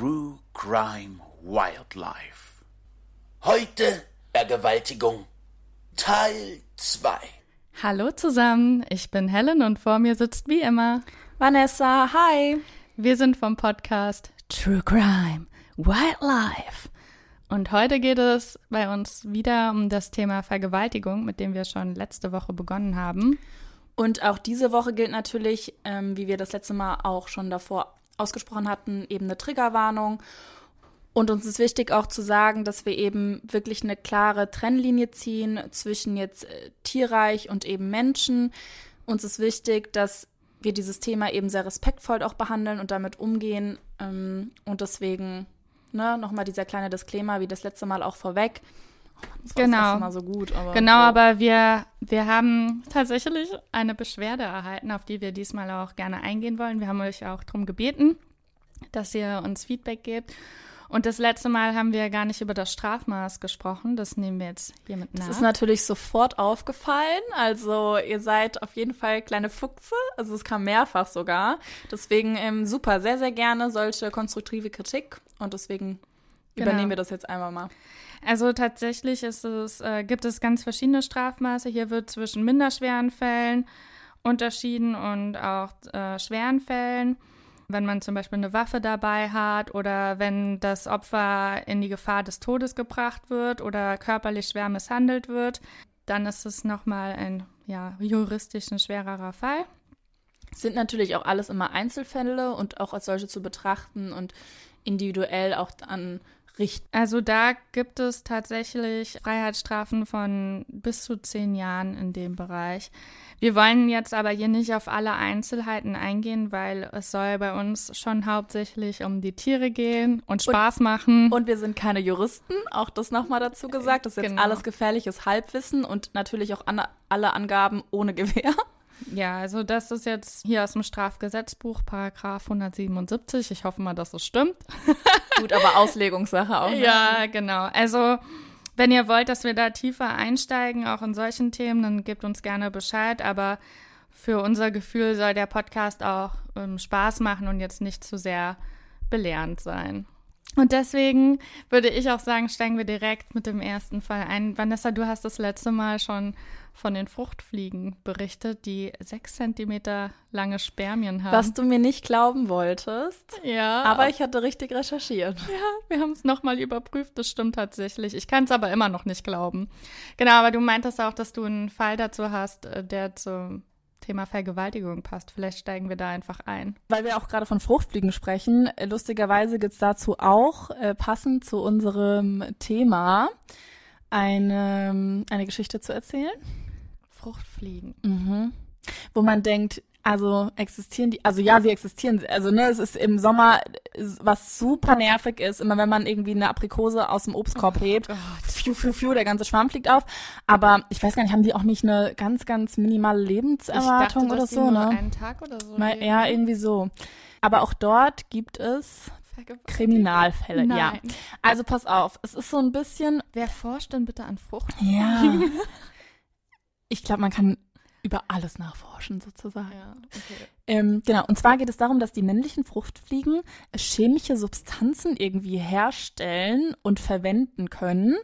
True Crime Wildlife. Heute Vergewaltigung Teil 2. Hallo zusammen, ich bin Helen und vor mir sitzt wie immer Vanessa. Hi. Wir sind vom Podcast True Crime Wildlife. Und heute geht es bei uns wieder um das Thema Vergewaltigung, mit dem wir schon letzte Woche begonnen haben. Und auch diese Woche gilt natürlich, ähm, wie wir das letzte Mal auch schon davor ausgesprochen hatten, eben eine Triggerwarnung. Und uns ist wichtig auch zu sagen, dass wir eben wirklich eine klare Trennlinie ziehen zwischen jetzt äh, Tierreich und eben Menschen. Uns ist wichtig, dass wir dieses Thema eben sehr respektvoll auch behandeln und damit umgehen. Ähm, und deswegen, ne, nochmal dieser kleine Disclaimer, wie das letzte Mal auch vorweg. Das genau. Das letzte Mal so gut, aber, genau, wow. aber wir, wir haben tatsächlich eine Beschwerde erhalten, auf die wir diesmal auch gerne eingehen wollen. Wir haben euch auch darum gebeten, dass ihr uns Feedback gebt. Und das letzte Mal haben wir gar nicht über das Strafmaß gesprochen. Das nehmen wir jetzt hiermit nach. Das ist natürlich sofort aufgefallen. Also ihr seid auf jeden Fall kleine Fuchse. Also es kam mehrfach sogar. Deswegen ähm, super, sehr, sehr gerne solche konstruktive Kritik. Und deswegen genau. übernehmen wir das jetzt einmal mal. Also tatsächlich ist es, äh, gibt es ganz verschiedene Strafmaße. Hier wird zwischen minderschweren Fällen unterschieden und auch äh, schweren Fällen wenn man zum Beispiel eine Waffe dabei hat oder wenn das Opfer in die Gefahr des Todes gebracht wird oder körperlich schwer misshandelt wird, dann ist es nochmal ein ja, juristisch ein schwererer Fall. Sind natürlich auch alles immer Einzelfälle und auch als solche zu betrachten und individuell auch an richten. Also da gibt es tatsächlich Freiheitsstrafen von bis zu zehn Jahren in dem Bereich. Wir wollen jetzt aber hier nicht auf alle Einzelheiten eingehen, weil es soll bei uns schon hauptsächlich um die Tiere gehen und Spaß und, machen. Und wir sind keine Juristen, auch das nochmal dazu gesagt. Das ist jetzt genau. alles gefährliches Halbwissen und natürlich auch an, alle Angaben ohne Gewehr. Ja, also das ist jetzt hier aus dem Strafgesetzbuch, Paragraph 177. Ich hoffe mal, dass es stimmt. Gut, aber Auslegungssache auch. Ne? Ja, genau. Also wenn ihr wollt, dass wir da tiefer einsteigen, auch in solchen Themen, dann gebt uns gerne Bescheid. Aber für unser Gefühl soll der Podcast auch ähm, Spaß machen und jetzt nicht zu sehr belehrend sein. Und deswegen würde ich auch sagen, steigen wir direkt mit dem ersten Fall ein. Vanessa, du hast das letzte Mal schon von den Fruchtfliegen berichtet, die sechs Zentimeter lange Spermien haben. Was du mir nicht glauben wolltest. Ja. Aber ich hatte richtig recherchiert. Ja, wir haben es nochmal überprüft. Das stimmt tatsächlich. Ich kann es aber immer noch nicht glauben. Genau, aber du meintest auch, dass du einen Fall dazu hast, äh, der zum Thema Vergewaltigung passt. Vielleicht steigen wir da einfach ein. Weil wir auch gerade von Fruchtfliegen sprechen. Äh, lustigerweise gibt es dazu auch, äh, passend zu unserem Thema, eine, eine Geschichte zu erzählen. Fruchtfliegen. Mhm. Wo man denkt, also existieren die, also ja, sie existieren. Also ne, es ist im Sommer, was super nervig ist, immer wenn man irgendwie eine Aprikose aus dem Obstkorb oh hebt, fiu, fiu, fiu, der ganze Schwamm fliegt auf. Aber ich weiß gar nicht, haben die auch nicht eine ganz, ganz minimale Lebenserwartung dachte, oder so, ne? einen Tag oder so. Mal, ja, irgendwie so. Aber auch dort gibt es Kriminalfälle, Nein. ja. Also pass auf, es ist so ein bisschen. Wer forscht denn bitte an Frucht? Ja. ich glaube, man kann über alles nachforschen, sozusagen. Ja, okay. ähm, genau, und zwar geht es darum, dass die männlichen Fruchtfliegen chemische Substanzen irgendwie herstellen und verwenden können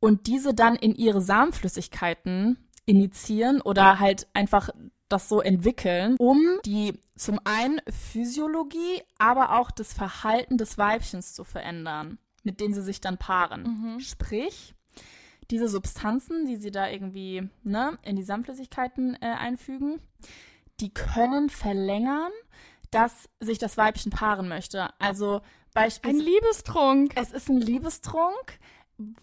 und diese dann in ihre Samenflüssigkeiten initiieren oder halt einfach das so entwickeln, um die zum einen Physiologie, aber auch das Verhalten des Weibchens zu verändern, mit denen sie sich dann paaren. Mhm. Sprich, diese Substanzen, die sie da irgendwie ne, in die Samenflüssigkeiten äh, einfügen, die können verlängern, dass sich das Weibchen paaren möchte. Also beispielsweise. Ein Liebestrunk. Es ist ein Liebestrunk,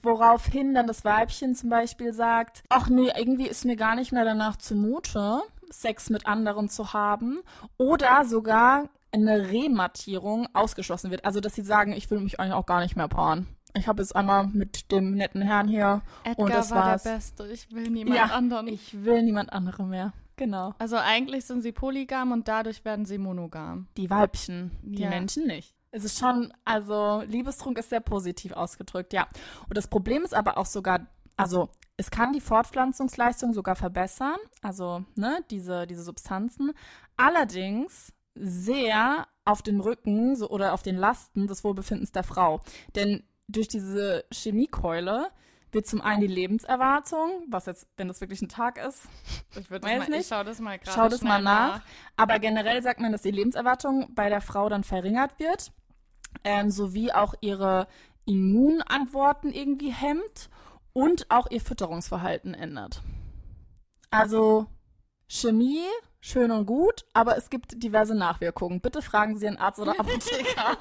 woraufhin dann das Weibchen zum Beispiel sagt, ach nee, irgendwie ist mir gar nicht mehr danach zumute. Sex mit anderen zu haben oder sogar eine Remattierung ausgeschlossen wird. Also, dass sie sagen, ich will mich eigentlich auch gar nicht mehr paaren. Ich habe jetzt einmal mit dem netten Herrn hier Edgar und das war war's. der Beste. Ich will niemand Ja, anderen. Ich will niemand anderen mehr. Genau. also eigentlich sind sie polygam und dadurch werden sie monogam. Die Weibchen, die Ja. Männchen nicht. Es ist schon, also Liebestrunk ist sehr positiv ausgedrückt, ja. Und das Problem ist aber auch sogar, also es kann die Fortpflanzungsleistung sogar verbessern, also ne, diese, diese Substanzen. Allerdings sehr auf den Rücken so, oder auf den Lasten des Wohlbefindens der Frau. Denn durch diese Chemiekeule wird zum einen die Lebenserwartung, was jetzt, wenn das wirklich ein Tag ist, Ich würde Weiß mal, nicht. ich schau das mal gerade Schau das mal schnell nach. Aber generell sagt man, dass die Lebenserwartung bei der Frau dann verringert wird, ähm, sowie auch ihre Immunantworten irgendwie hemmt und auch ihr Fütterungsverhalten ändert. Also Chemie, schön und gut, aber es gibt diverse Nachwirkungen. Bitte fragen Sie Ihren Arzt oder Apotheker.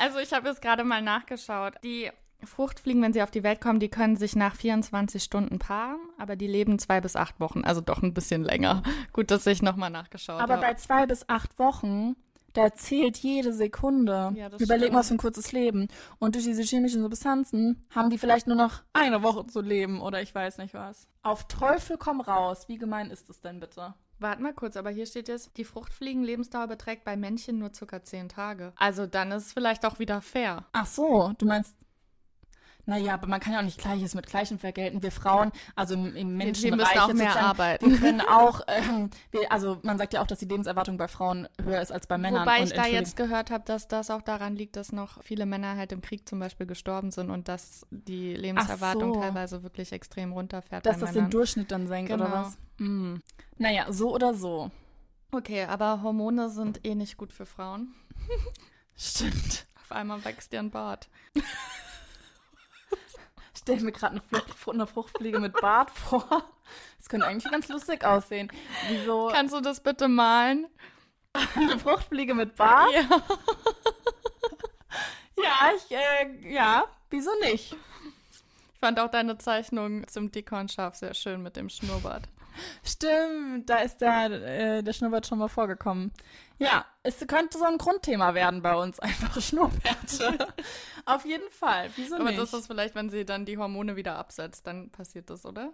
Also ich habe jetzt gerade mal nachgeschaut. Die Fruchtfliegen, wenn sie auf die Welt kommen, die können sich nach 24 Stunden paaren, aber die leben zwei bis acht Wochen, also doch ein bisschen länger. Gut, dass ich nochmal nachgeschaut aber habe. bei zwei bis acht Wochen, da zählt jede Sekunde. Ja, Überleg mal, was für ein kurzes Leben. Und durch diese chemischen Substanzen haben die vielleicht nur noch eine Woche zu leben oder ich weiß nicht was. Auf Teufel komm raus. Wie gemein ist es denn bitte? Warte mal kurz, aber hier steht jetzt, die Fruchtfliegen-Lebensdauer beträgt bei Männchen nur circa zehn Tage. Also dann ist es vielleicht auch wieder fair. Ach so, du meinst. Naja, aber man kann ja auch nicht Gleiches mit Gleichem vergelten. Wir Frauen, also im, im wir müssen auch mehr arbeiten. Wir können auch, ähm, wir, also man sagt ja auch, dass die Lebenserwartung bei Frauen höher ist als bei Männern. Wobei ich da jetzt gehört habe, dass das auch daran liegt, dass noch viele Männer halt im Krieg zum Beispiel gestorben sind und dass die Lebenserwartung so. teilweise wirklich extrem runterfährt. dass das den Männern. Durchschnitt dann senkt oder Genau. was? Hm. Naja, so oder so. Okay, aber Hormone sind eh nicht gut für Frauen. Stimmt. Auf einmal wächst dir ein Bart. Ich stelle mir gerade eine, Fruchtfliege mit Bart vor. Das könnte eigentlich ganz lustig aussehen. Wieso Kannst du das bitte malen? eine Fruchtfliege mit Bart? Ja. Ja, ich, äh, ja, wieso nicht? Ich fand auch deine Zeichnung zum Dickhornschaf sehr schön mit dem Schnurrbart. Stimmt, da ist der, äh, der Schnurrbart schon mal vorgekommen. Ja, es könnte so ein Grundthema werden bei uns, einfach Schnurrbärte. Auf jeden Fall, wieso Aber nicht? das ist vielleicht, wenn sie dann die Hormone wieder absetzt, dann passiert das, oder?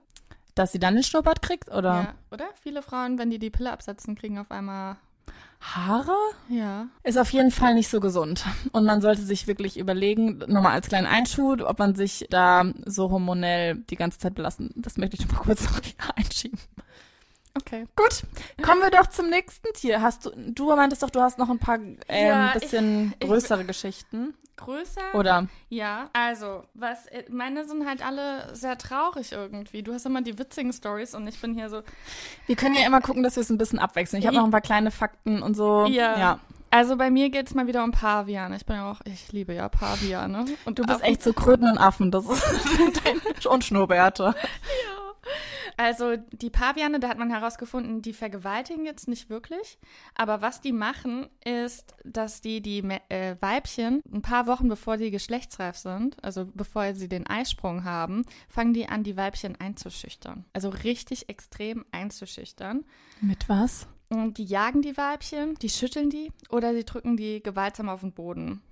Dass sie dann den Schnurrbart kriegt, oder? Ja. Oder? Viele Frauen, wenn die die Pille absetzen, kriegen auf einmal. Haare? Ja. Ist auf jeden Fall nicht so gesund. Und man sollte sich wirklich überlegen, nochmal als kleinen Einschub, ob man sich da so hormonell die ganze Zeit belassen. Das möchte ich noch mal kurz noch einschieben. Okay. Gut, kommen wir doch zum nächsten Tier. Hast du, du meintest doch, du hast noch ein paar ähm, Ja, ich- bisschen ich- größere Geschichten. Größer? Oder? Ja, also, was, äh, meine sind halt alle sehr traurig irgendwie. Du hast immer die witzigen Stories und ich bin hier so, Wir können ja immer gucken, dass wir es ein bisschen abwechseln. Ich habe noch ein paar kleine Fakten und so. Ja. ja. also bei mir geht's mal wieder um Pavian. Ich bin ja auch, ich liebe ja Paviane. Und Du bist Affen- echt so Kröten und Affen. Das ist und Schnurrbärte. Also die Paviane, da hat man herausgefunden, die vergewaltigen jetzt nicht wirklich. Aber was die machen, ist, dass die die äh, Weibchen ein paar Wochen bevor die geschlechtsreif sind, also bevor sie den Eisprung haben, fangen die an, die Weibchen einzuschüchtern. Also richtig extrem einzuschüchtern. Mit was? Und die jagen die Weibchen, die schütteln die oder sie drücken die gewaltsam auf den Boden.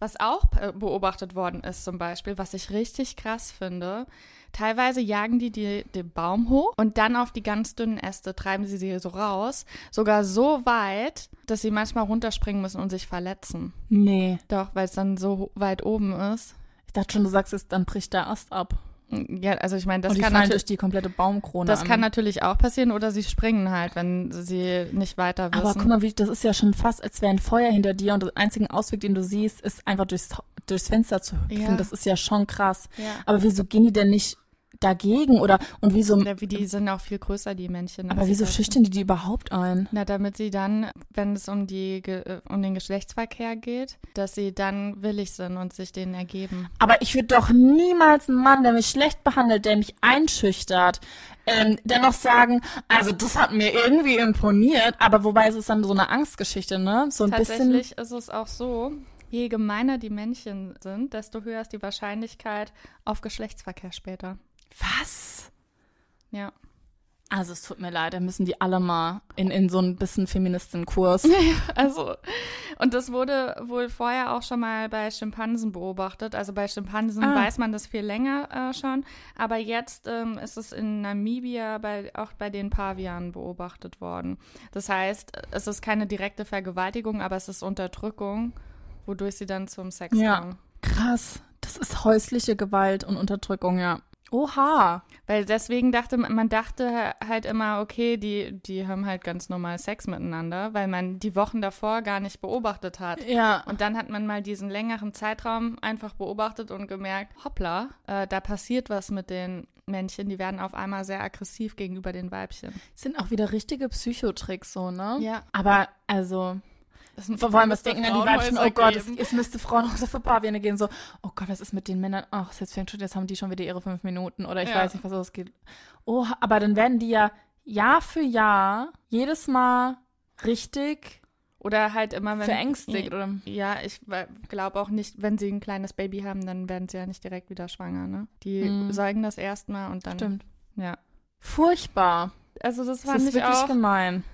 Was auch beobachtet worden ist zum Beispiel, was ich richtig krass finde, teilweise jagen die, die den Baum hoch und dann auf die ganz dünnen Äste treiben sie sie so raus, sogar so weit, dass sie manchmal runterspringen müssen und sich verletzen. Nee. Doch, weil es dann so weit oben ist. Ich dachte schon, du sagst es, dann bricht der Ast ab. Ja, also ich meine, das kann natürlich durch die komplette Baumkrone das an. kann natürlich auch passieren oder sie springen halt, wenn sie nicht weiter wissen. Aber guck mal, wie, das ist ja schon fast, als wäre ein Feuer hinter dir und der einzige Ausweg, den du siehst, ist einfach durchs, durchs Fenster zu hüpfen. Ja. Das ist ja schon krass. Ja. Aber wieso gehen die denn nicht dagegen oder und wieso, Ja, wie die sind auch viel größer, die Männchen. aber wieso schüchtern die die überhaupt ein? Na, damit sie dann, wenn es um, die, äh, um den Geschlechtsverkehr geht, dass sie dann willig sind und sich denen ergeben. Aber ich würde doch niemals einen Mann, der mich schlecht behandelt, der mich einschüchtert, ähm, dennoch sagen, also das hat mir irgendwie imponiert, aber wobei es ist dann so eine Angstgeschichte, ne? So ein bisschen. Tatsächlich ist es auch so, je gemeiner die Männchen sind, desto höher ist die Wahrscheinlichkeit auf Geschlechtsverkehr später. Was? Ja. Also es tut mir leid, da müssen die alle mal in, in so ein bisschen Feministenkurs. Also, und das wurde wohl vorher auch schon mal bei Schimpansen beobachtet. Also bei Schimpansen Ah. weiß man das viel länger äh, schon. Aber jetzt ähm, ist es in Namibia bei, auch bei den Pavianen beobachtet worden. Das heißt, es ist keine direkte Vergewaltigung, aber es ist Unterdrückung, wodurch sie dann zum Sex Ja. kommen. Krass. Das ist häusliche Gewalt und Unterdrückung, ja. Oha. Weil deswegen dachte man, man dachte halt immer, okay, die, die haben halt ganz normal Sex miteinander, weil man die Wochen davor gar nicht beobachtet hat. Ja. Und dann hat man mal diesen längeren Zeitraum einfach beobachtet und gemerkt, hoppla, äh, da passiert was mit den Männchen, die werden auf einmal sehr aggressiv gegenüber den Weibchen. Sind auch wieder richtige Psychotricks so, ne? Ja. Aber, also, vor allem, was denken dann die Weibchen, oh Gott, es, es müsste Frauenhäuser für Paviane gehen, so, oh Gott, was ist mit den Männern? Ach, jetzt fängt schon, jetzt haben die schon wieder ihre fünf Minuten oder ich Ja. weiß nicht, was losgeht. Oh, aber dann werden die ja Jahr für Jahr jedes Mal richtig Oder halt immer, wenn. verängstigt, oder? Ja, ich glaube auch nicht, wenn sie ein kleines Baby haben, dann werden sie ja nicht direkt wieder schwanger, ne? Die Mhm. säugen das erstmal und dann. Stimmt. Ja. Furchtbar. Also das Das fand ist ich wirklich auch. gemein.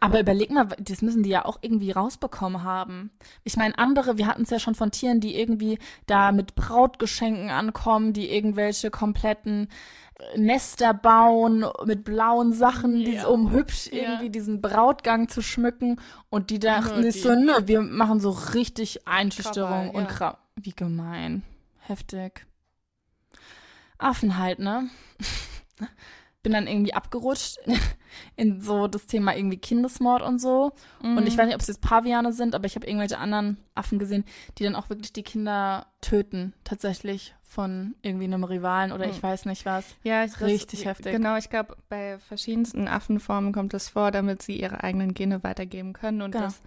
Aber überleg mal, das müssen die ja auch irgendwie rausbekommen haben. Ich meine, andere, wir hatten es ja schon von Tieren, die irgendwie da mit Brautgeschenken ankommen, die irgendwelche kompletten äh, Nester bauen mit blauen Sachen, die Ja. um hübsch Ja. irgendwie diesen Brautgang zu schmücken. Und die dachten sich so, ne, wir machen so richtig Einschüchterung Krawall, und ja. Kra Wie gemein. Heftig. Affen halt, ne? Bin dann irgendwie abgerutscht in so das Thema irgendwie Kindesmord und so. Und Mhm. ich weiß nicht, ob es jetzt Paviane sind, aber ich habe irgendwelche anderen Affen gesehen, die dann auch wirklich die Kinder töten, tatsächlich von irgendwie einem Rivalen oder ich Mhm. weiß nicht was. Ja, ich, Richtig das, heftig. Genau, ich glaube, bei verschiedensten Affenformen kommt es vor, damit sie ihre eigenen Gene weitergeben können und Genau. das,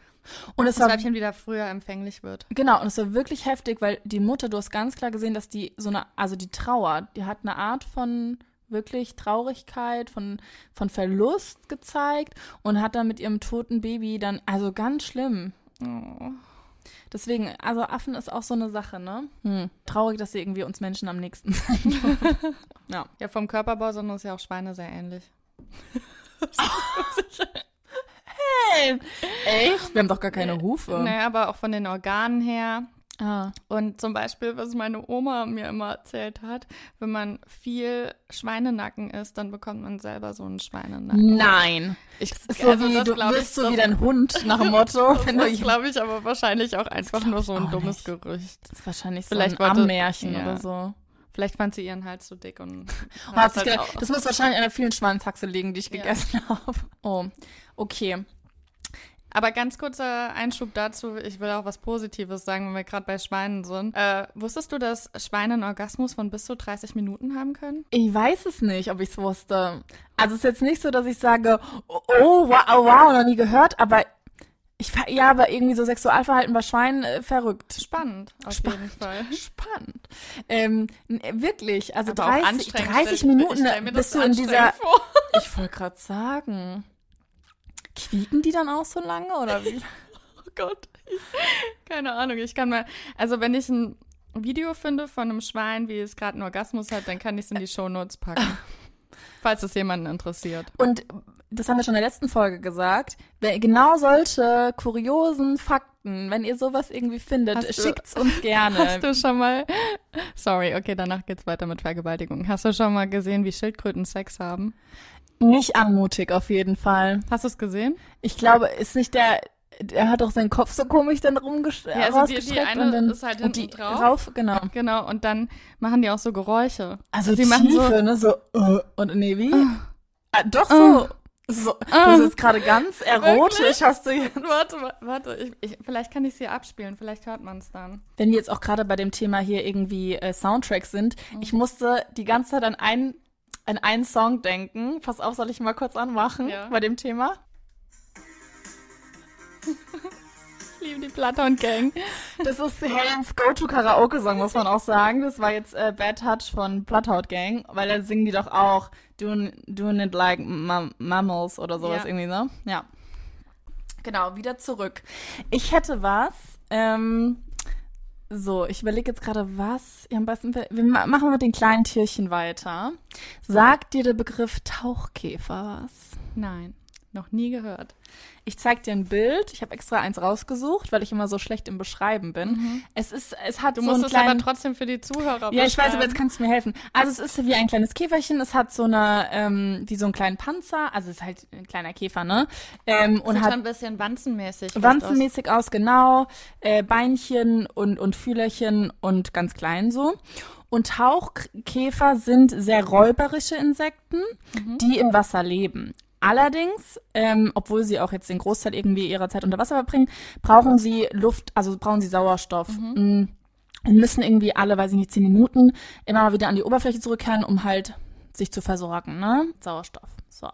Und das Weibchen wieder früher empfänglich wird. Genau, und es war wirklich heftig, weil die Mutter, du hast ganz klar gesehen, dass die so eine, also die Trauer, die hat eine Art von wirklich Traurigkeit, von, von Verlust gezeigt und hat dann mit ihrem toten Baby dann, also ganz schlimm. Oh. Deswegen, also Affen ist auch so eine Sache, ne? Hm. Traurig, dass sie irgendwie uns Menschen am nächsten sind. ja. Ja, vom Körperbau sind uns ja auch Schweine sehr ähnlich. Hey, echt? Wir haben doch gar keine Hufe. Naja, aber auch von den Organen her. Ah. Und zum Beispiel, was meine Oma mir immer erzählt hat, wenn man viel Schweinenacken isst, dann bekommt man selber so einen Schweinenacken. Nein. Ich, Ist so wie, du wirst so wie dein Hund nach dem Motto. wenn Das glaube ich aber wahrscheinlich auch einfach nur so ein dummes nicht. Gerücht. Das ist wahrscheinlich Vielleicht so ein wollte- Ammärchen ja. oder so. Vielleicht fand sie ihren Hals zu dick und Und hat sich halt gedacht, das muss wahrscheinlich an der vielen Schwanzhaxe liegen, die ich Ja. gegessen habe. Oh, okay. Aber ganz kurzer Einschub dazu, ich will auch was Positives sagen, wenn wir gerade bei Schweinen sind. Äh, wusstest du, dass Schweine einen Orgasmus von bis zu 30 Minuten haben können? Ich weiß es nicht, ob ich es wusste. Also es ist jetzt nicht so, dass ich sage, oh, oh wow, oh, wow, noch nie gehört, aber ich ja, aber irgendwie so Sexualverhalten bei Schweinen äh, verrückt. Spannend, auf Spannend. jeden Fall. Spannend. Ähm, n- wirklich, also Aber auch 30, anstrengend. 30 Stell- Minuten das bist du in dieser. Ich wollte gerade sagen. Quieken die dann auch so lange oder wie? Oh Gott. Keine Ahnung, ich kann mal. Also, wenn ich ein Video finde von einem Schwein, wie es gerade einen Orgasmus hat, dann kann ich es in die Shownotes packen. falls es jemanden interessiert. Und das haben wir schon in der letzten Folge gesagt. Genau solche kuriosen Fakten, wenn ihr sowas irgendwie findet, Hast du- schickt's uns gerne. Hast du schon mal. Sorry, okay, danach geht's weiter mit Vergewaltigung. Hast du schon mal gesehen, wie Schildkröten Sex haben? Nicht anmutig auf jeden Fall. Hast du es gesehen? Ich glaube, ist nicht der, der hat doch seinen Kopf so komisch dann rumgesch Ja, also die- die eine und dann ist halt und die hinten drauf. rauf, genau. Genau, und dann machen die auch so Geräusche. Also Sie machen so- ne, so äh, und nee, wie? Ah, doch Ah. so. So, Ah. du bist gerade ganz erotisch, hast du jetzt. Warte, wa- warte, ich, ich, vielleicht kann ich es hier abspielen, vielleicht hört man es dann. Wenn wir jetzt auch gerade bei dem Thema hier irgendwie äh, Soundtracks sind, Mhm. ich musste die ganze Zeit an einen, an einen Song denken. Pass auf, soll ich mal kurz anmachen Ja. bei dem Thema? Ich liebe die Platon Gang. Das ist Helens Go-To-Karaoke-Song, muss man auch sagen. Das war jetzt äh, Bad Touch von Bloodhound Gang, weil da singen die doch auch Doing, doing it like mam mammals oder sowas Ja. irgendwie, ne? Ja. Genau, wieder zurück. Ich hätte was, ähm, So, ich überlege jetzt gerade, was. Ja, am besten, wir machen mit den kleinen Tierchen weiter. Sagt dir der Begriff Tauchkäfer was? Nein, noch nie gehört. Ich zeig dir ein Bild. Ich habe extra eins rausgesucht, weil ich immer so schlecht im Beschreiben bin. Mhm. Es ist, es hat du so musst es kleinen, aber trotzdem für die Zuhörer Ja, ich weiß, aber jetzt kannst du mir helfen. Also es ist wie ein kleines Käferchen. Es hat so eine, ähm, wie so einen kleinen Panzer. Also es ist halt ein kleiner Käfer, ne? Ähm, und Sieht hat ein bisschen wanzenmäßig. wanzenmäßig aus, genau. Äh, Beinchen und, und Fühlerchen und ganz klein so. Und Tauchkäfer sind sehr räuberische Insekten, die im Wasser leben. Allerdings, ähm, obwohl sie auch jetzt den Großteil irgendwie ihrer Zeit unter Wasser verbringen, brauchen sie Luft, also brauchen sie Sauerstoff. Mm, Und müssen irgendwie alle, weiß ich nicht, zehn Minuten immer mal wieder an die Oberfläche zurückkehren, um halt sich zu versorgen, ne? Sauerstoff. So.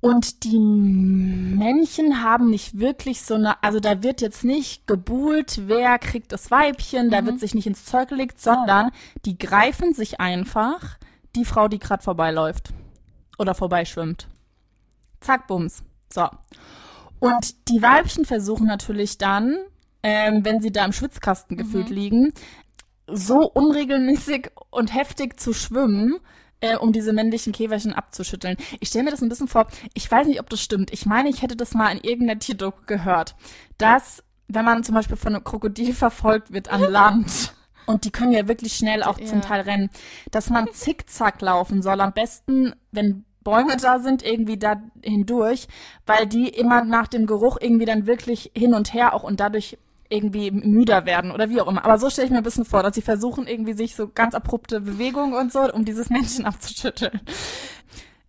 Und die Männchen haben nicht wirklich so eine, also da wird jetzt nicht gebuhlt, wer kriegt das Weibchen, da wird sich nicht ins Zeug gelegt, sondern die greifen sich einfach die Frau, die gerade vorbeiläuft oder vorbeischwimmt. Zack, bums. So. Und die Weibchen versuchen natürlich dann, ähm, wenn sie da im Schwitzkasten gefühlt liegen, so unregelmäßig und heftig zu schwimmen, äh, um diese männlichen Käferchen abzuschütteln. Ich stelle mir das ein bisschen vor, ich weiß nicht, ob das stimmt. Ich meine, ich hätte das mal in irgendeiner Tierdoku gehört, dass, wenn man zum Beispiel von einem Krokodil verfolgt wird an Land, und die können ja wirklich schnell auch zum Ja. Teil rennen, dass man zickzack laufen soll. Am besten, wenn Bäume da sind, irgendwie da hindurch, weil die immer nach dem Geruch irgendwie dann wirklich hin und her auch und dadurch irgendwie müder werden oder wie auch immer. Aber so stelle ich mir ein bisschen vor, dass sie versuchen, irgendwie sich so ganz abrupte Bewegungen und so, um dieses Männchen abzuschütteln.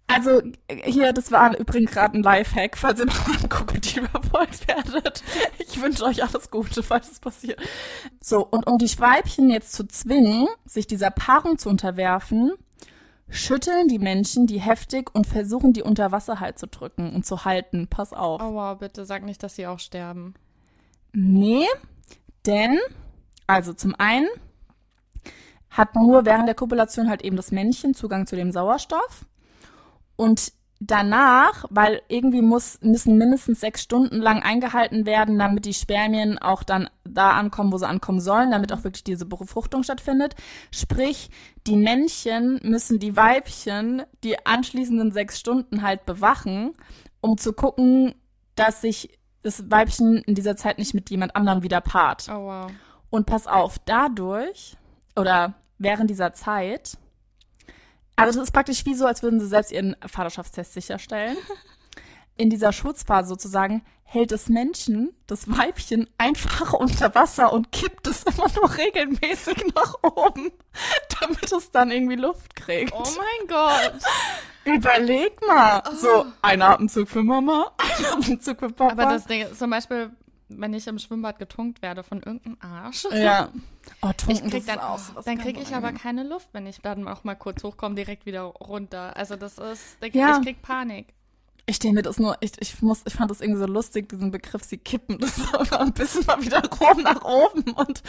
Also hier, das war übrigens gerade ein Lifehack, falls ihr noch ein Krokodil verfolgt werdet. Ich wünsche euch alles Gute, falls es passiert. So, und um die Weibchen jetzt zu zwingen, sich dieser Paarung zu unterwerfen, schütteln die Menschen die heftig und versuchen, die unter Wasser halt zu drücken und zu halten. Pass auf. Oh wow, bitte sag nicht, dass sie auch sterben. Nee, denn, also zum einen hat nur während der Kopulation halt eben das Männchen Zugang zu dem Sauerstoff. Und danach, weil irgendwie muss, müssen mindestens sechs Stunden lang eingehalten werden, damit die Spermien auch dann da ankommen, wo sie ankommen sollen, damit auch wirklich diese Befruchtung stattfindet. Sprich, die Männchen müssen die Weibchen die anschließenden sechs Stunden halt bewachen, um zu gucken, dass sich das Weibchen in dieser Zeit nicht mit jemand anderem wieder paart. Oh wow. Und pass auf, dadurch oder während dieser Zeit, also das ist praktisch wie so, als würden sie selbst ihren Vaterschaftstest sicherstellen. In dieser Schutzphase sozusagen hält das Menschen, das Weibchen, einfach unter Wasser und kippt es immer nur regelmäßig nach oben, damit es dann irgendwie Luft kriegt. Oh mein Gott. Überleg mal. So, ein Atemzug für Mama, ein Atemzug für Papa. Aber das Ding ist zum Beispiel, wenn ich im Schwimmbad getunkt werde von irgendeinem Arsch. ja. Oh, Ich Tunken, krieg das dann, auch dann ganz krieg ich aber keine Luft, wenn ich dann auch mal kurz hochkomme, direkt wieder runter. Also das ist, ich, Ja. ich krieg Panik. Ich stelle mir das nur, ich, ich muss, ich fand das irgendwie so lustig, diesen Begriff, sie kippen das einfach ein bisschen mal wieder rum nach oben und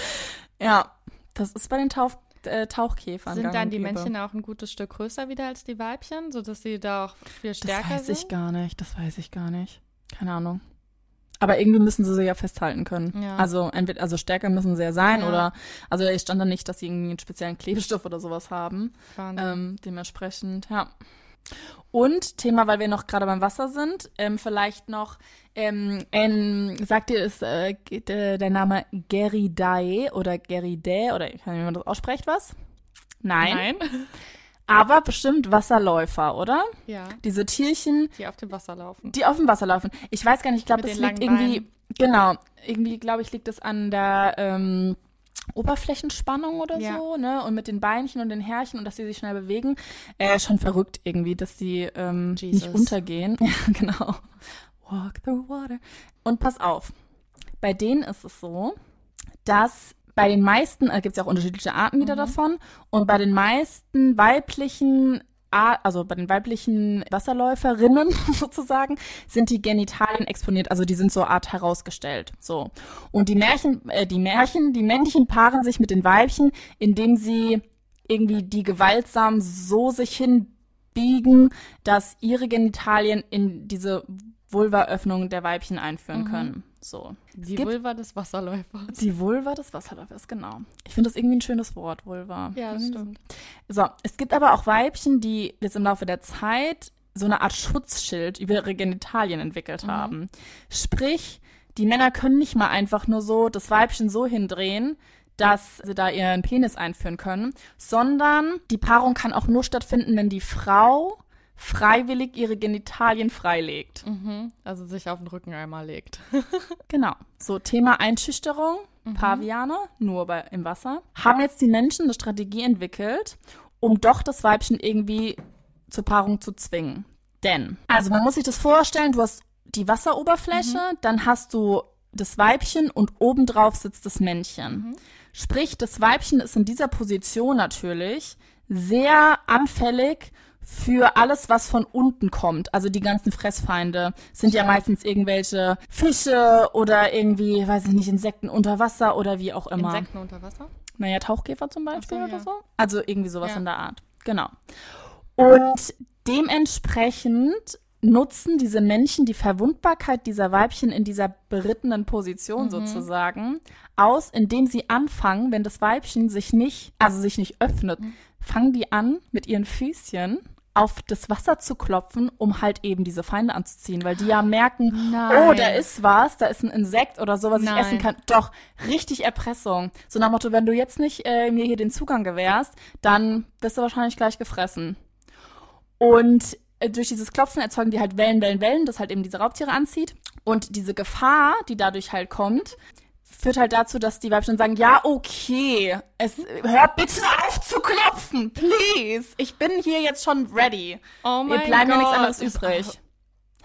ja, das ist bei den Tauch, äh, Tauchkäfern. Sind dann die gäbe. Männchen auch ein gutes Stück größer wieder als die Weibchen, sodass sie da auch viel Das stärker weiß sind? ich gar nicht, das weiß ich gar nicht. Keine Ahnung. Aber irgendwie müssen sie sie ja festhalten können. Ja. Also entweder, also stärker müssen sie ja sein Ja. oder, also es stand da nicht, dass sie irgendwie einen speziellen Klebstoff oder sowas haben. Wahnsinn. Ähm, dementsprechend, ja. Und Thema, weil wir noch gerade beim Wasser sind, ähm, vielleicht noch, ähm, ähm, sagt ihr es, äh, äh, der Name Geridae oder Geridae oder ich weiß nicht, wie man das ausspricht, was? Nein. Aber bestimmt Wasserläufer, oder? Ja, Diese Tierchen, die auf dem Wasser laufen. die auf dem Wasser laufen. Ich weiß gar nicht, ich glaube, das den liegt irgendwie, genau, irgendwie, glaube ich, liegt es an der ähm, Oberflächenspannung oder Ja. so, ne? Und mit den Beinchen und den Härchen und dass sie sich schnell bewegen. Äh, schon verrückt irgendwie, dass die ähm, nicht untergehen. Ja, genau. Walk through water. Und pass auf, bei denen ist es so, dass bei den meisten, äh, gibt es ja auch unterschiedliche Arten wieder davon, und bei den meisten weiblichen also bei den weiblichen Wasserläuferinnen sozusagen, sind die Genitalien exponiert, also die sind so Art herausgestellt. So. Und die Märchen, äh, die Märchen, die Männchen paaren sich mit den Weibchen, indem sie irgendwie die gewaltsam so sich hinbiegen, dass ihre Genitalien in diese Vulvaöffnung der Weibchen einführen können. So. Die Vulva des Wasserläufers. die Vulva des Wasserläufers, genau. Ich finde das irgendwie ein schönes Wort, Vulva. Ja, Irgendwie stimmt. So, es gibt aber auch Weibchen, die jetzt im Laufe der Zeit so eine Art Schutzschild über ihre Genitalien entwickelt haben. Sprich, die Männer können nicht mal einfach nur so das Weibchen so hindrehen, dass sie da ihren Penis einführen können, sondern die Paarung kann auch nur stattfinden, wenn die Frau freiwillig ihre Genitalien freilegt. Mhm. Also sich auf den Rücken einmal legt. Genau. So, Thema Einschüchterung, Paviane, nur bei, im Wasser. Haben jetzt die Menschen eine Strategie entwickelt, um doch das Weibchen irgendwie zur Paarung zu zwingen. Denn, also man muss sich das vorstellen, du hast die Wasseroberfläche, dann hast du das Weibchen und obendrauf sitzt das Männchen. Sprich, das Weibchen ist in dieser Position natürlich sehr anfällig für alles, was von unten kommt. Also die ganzen Fressfeinde sind ja meistens irgendwelche Fische oder irgendwie, weiß ich nicht, Insekten unter Wasser oder wie auch immer. Insekten unter Wasser? Naja, Tauchkäfer zum Beispiel so, oder ja. so. Also irgendwie sowas Ja. in der Art. Genau. Und dementsprechend nutzen diese Männchen die Verwundbarkeit dieser Weibchen in dieser berittenen Mhm. Position sozusagen aus, indem sie anfangen, wenn das Weibchen sich nicht, also sich nicht öffnet, Mhm. fangen die an, mit ihren Füßchen auf das Wasser zu klopfen, um halt eben diese Feinde anzuziehen, weil die ja merken, Nein. oh, da ist was, da ist ein Insekt oder so, was ich Nein. essen kann. Doch, richtig Erpressung. So nach dem Motto, wenn du jetzt nicht äh, mir hier den Zugang gewährst, dann wirst du wahrscheinlich gleich gefressen. Und äh, durch dieses Klopfen erzeugen die halt Wellen, Wellen, Wellen, das halt eben diese Raubtiere anzieht. Und diese Gefahr, die dadurch halt kommt, führt halt dazu, dass die Weibchen sagen, ja, okay, es, hör bitte auf zu klopfen, please. Ich bin hier jetzt schon ready. Oh Mir mein bleibt ja nichts anderes übrig.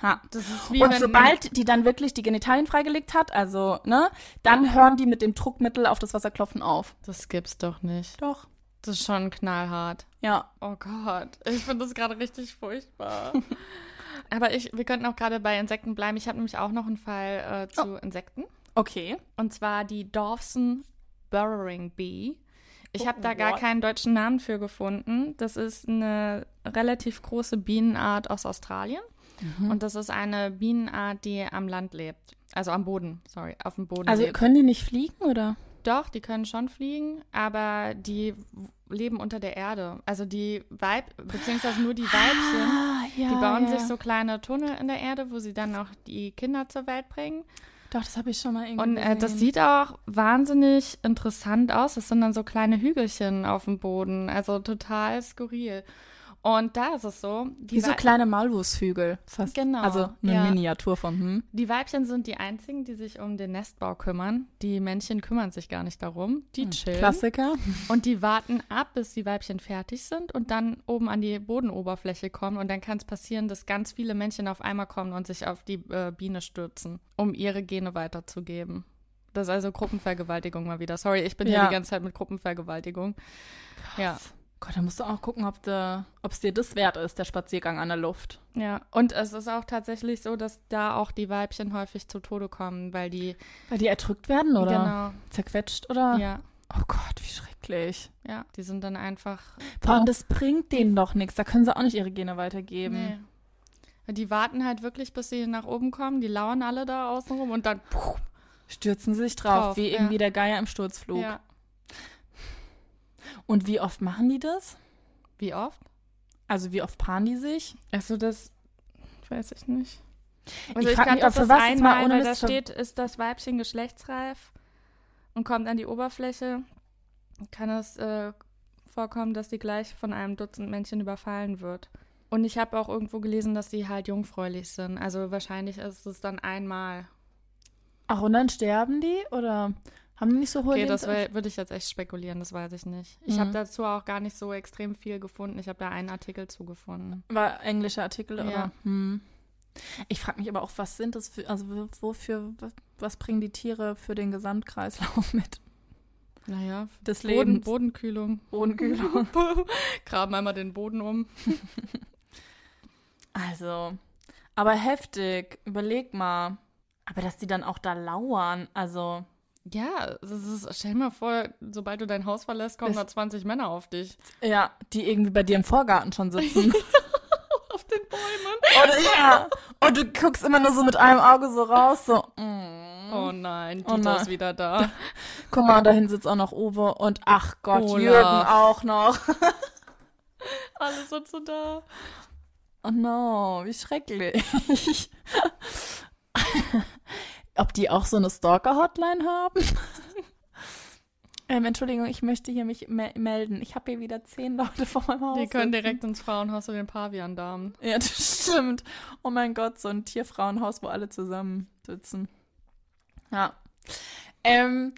Ha. Das ist wie Und sobald die dann wirklich die Genitalien freigelegt hat, also, ne, dann hören die mit dem Druckmittel auf das Wasserklopfen auf. Das gibt's doch nicht. Doch. Das ist schon knallhart. Ja. Oh Gott, ich finde das gerade richtig furchtbar. Aber ich, wir könnten auch gerade bei Insekten bleiben. Ich habe nämlich auch noch einen Fall äh, zu Insekten. Okay. Und zwar die Dawson Burrowing Bee. Ich habe da gar keinen deutschen Namen für gefunden. Das ist eine relativ große Bienenart aus Australien. Und das ist eine Bienenart, die am Land lebt. Also am Boden, sorry, auf dem Boden Also lebt. können die nicht fliegen, oder? Doch, die können schon fliegen, aber die leben unter der Erde. Also die Weib, beziehungsweise nur die Weibchen, Ah, ja, die bauen ja. sich so kleine Tunnel in der Erde, wo sie dann auch die Kinder zur Welt bringen. Doch, das habe ich schon mal irgendwie Und äh, das sieht auch wahnsinnig interessant aus. Das sind dann so kleine Hügelchen auf dem Boden, also total skurril. Und da ist es so, die, Wie so kleine Malwurfshügel. Fast. Genau, Also eine ja. Miniatur von, hm? die Weibchen sind die einzigen, die sich um den Nestbau kümmern. Die Männchen kümmern sich gar nicht darum. Die chillen. Klassiker. Und die warten ab, bis die Weibchen fertig sind und dann oben an die Bodenoberfläche kommen. Und dann kann es passieren, dass ganz viele Männchen auf einmal kommen und sich auf die äh, Biene stürzen, um ihre Gene weiterzugeben. Das ist also Gruppenvergewaltigung mal wieder. Sorry, ich bin hier Ja. die ganze Zeit mit Gruppenvergewaltigung. Ja, Gott, da musst du auch gucken, ob es dir das wert ist, der Spaziergang an der Luft. ja. Und es ist auch tatsächlich so, dass da auch die Weibchen häufig zu Tode kommen, weil die. Weil die erdrückt werden oder Genau. zerquetscht oder? Ja, Oh Gott, wie schrecklich. ja. Die sind dann einfach. Vor allem, das bringt denen doch nichts. Da können sie auch nicht ihre Gene weitergeben. Nee. Die warten halt wirklich, bis sie nach oben kommen. Die lauern alle da außen rum und dann. Puh, Stürzen sie sich drauf, Drauf, wie ja. irgendwie der Geier im Sturzflug. ja. Und wie oft machen die das? Wie oft? Also wie oft paaren die sich? Also das weiß ich nicht. Ich Also ich, kann mich, das ist einmal, weil da steht, ist das Weibchen geschlechtsreif und kommt an die Oberfläche, kann es äh, vorkommen, dass sie gleich von einem Dutzend Männchen überfallen wird. Und ich habe auch irgendwo gelesen, dass sie halt jungfräulich sind. Also wahrscheinlich ist es dann einmal. Ach, und dann sterben die? Oder haben die nicht so hohe Okay, das würde ich jetzt echt spekulieren, das weiß ich nicht. Ich Mhm. habe dazu auch gar nicht so extrem viel gefunden. Ich habe da einen Artikel zugefunden. War englischer Artikel, Ja. oder? Hm. Ich frage mich aber auch, was sind das für, also wofür, was, was bringen die Tiere für den Gesamtkreislauf mit? Naja, Des Boden, Lebens. Bodenkühlung. Bodenkühlung. Graben einmal den Boden um. Also, aber heftig. Überleg mal. Aber dass die dann auch da lauern, also. Ja, das ist, stell dir mal vor, sobald du dein Haus verlässt, kommen Das- da 20 Männer auf dich. Ja, die irgendwie bei dir im Vorgarten schon sitzen. Auf den Bäumen. Und, ja. Und du guckst immer nur so mit einem Auge so raus, so. Mm. Oh nein, Oh Dieter nein. ist wieder da. Guck mal, dahin sitzt auch noch Uwe und ach Gott, Olaf. Jürgen auch noch. Alle sind so da. Oh no, wie schrecklich. Ob die auch so eine Stalker-Hotline haben? ähm, Entschuldigung, ich möchte hier mich me melden. Ich habe hier wieder zehn Leute vor meinem Haus. Die können sitzen. direkt ins Frauenhaus zu den Pavian-Damen. Ja, das stimmt. Oh mein Gott, so ein Tierfrauenhaus, wo alle zusammen sitzen. Ja. Ähm,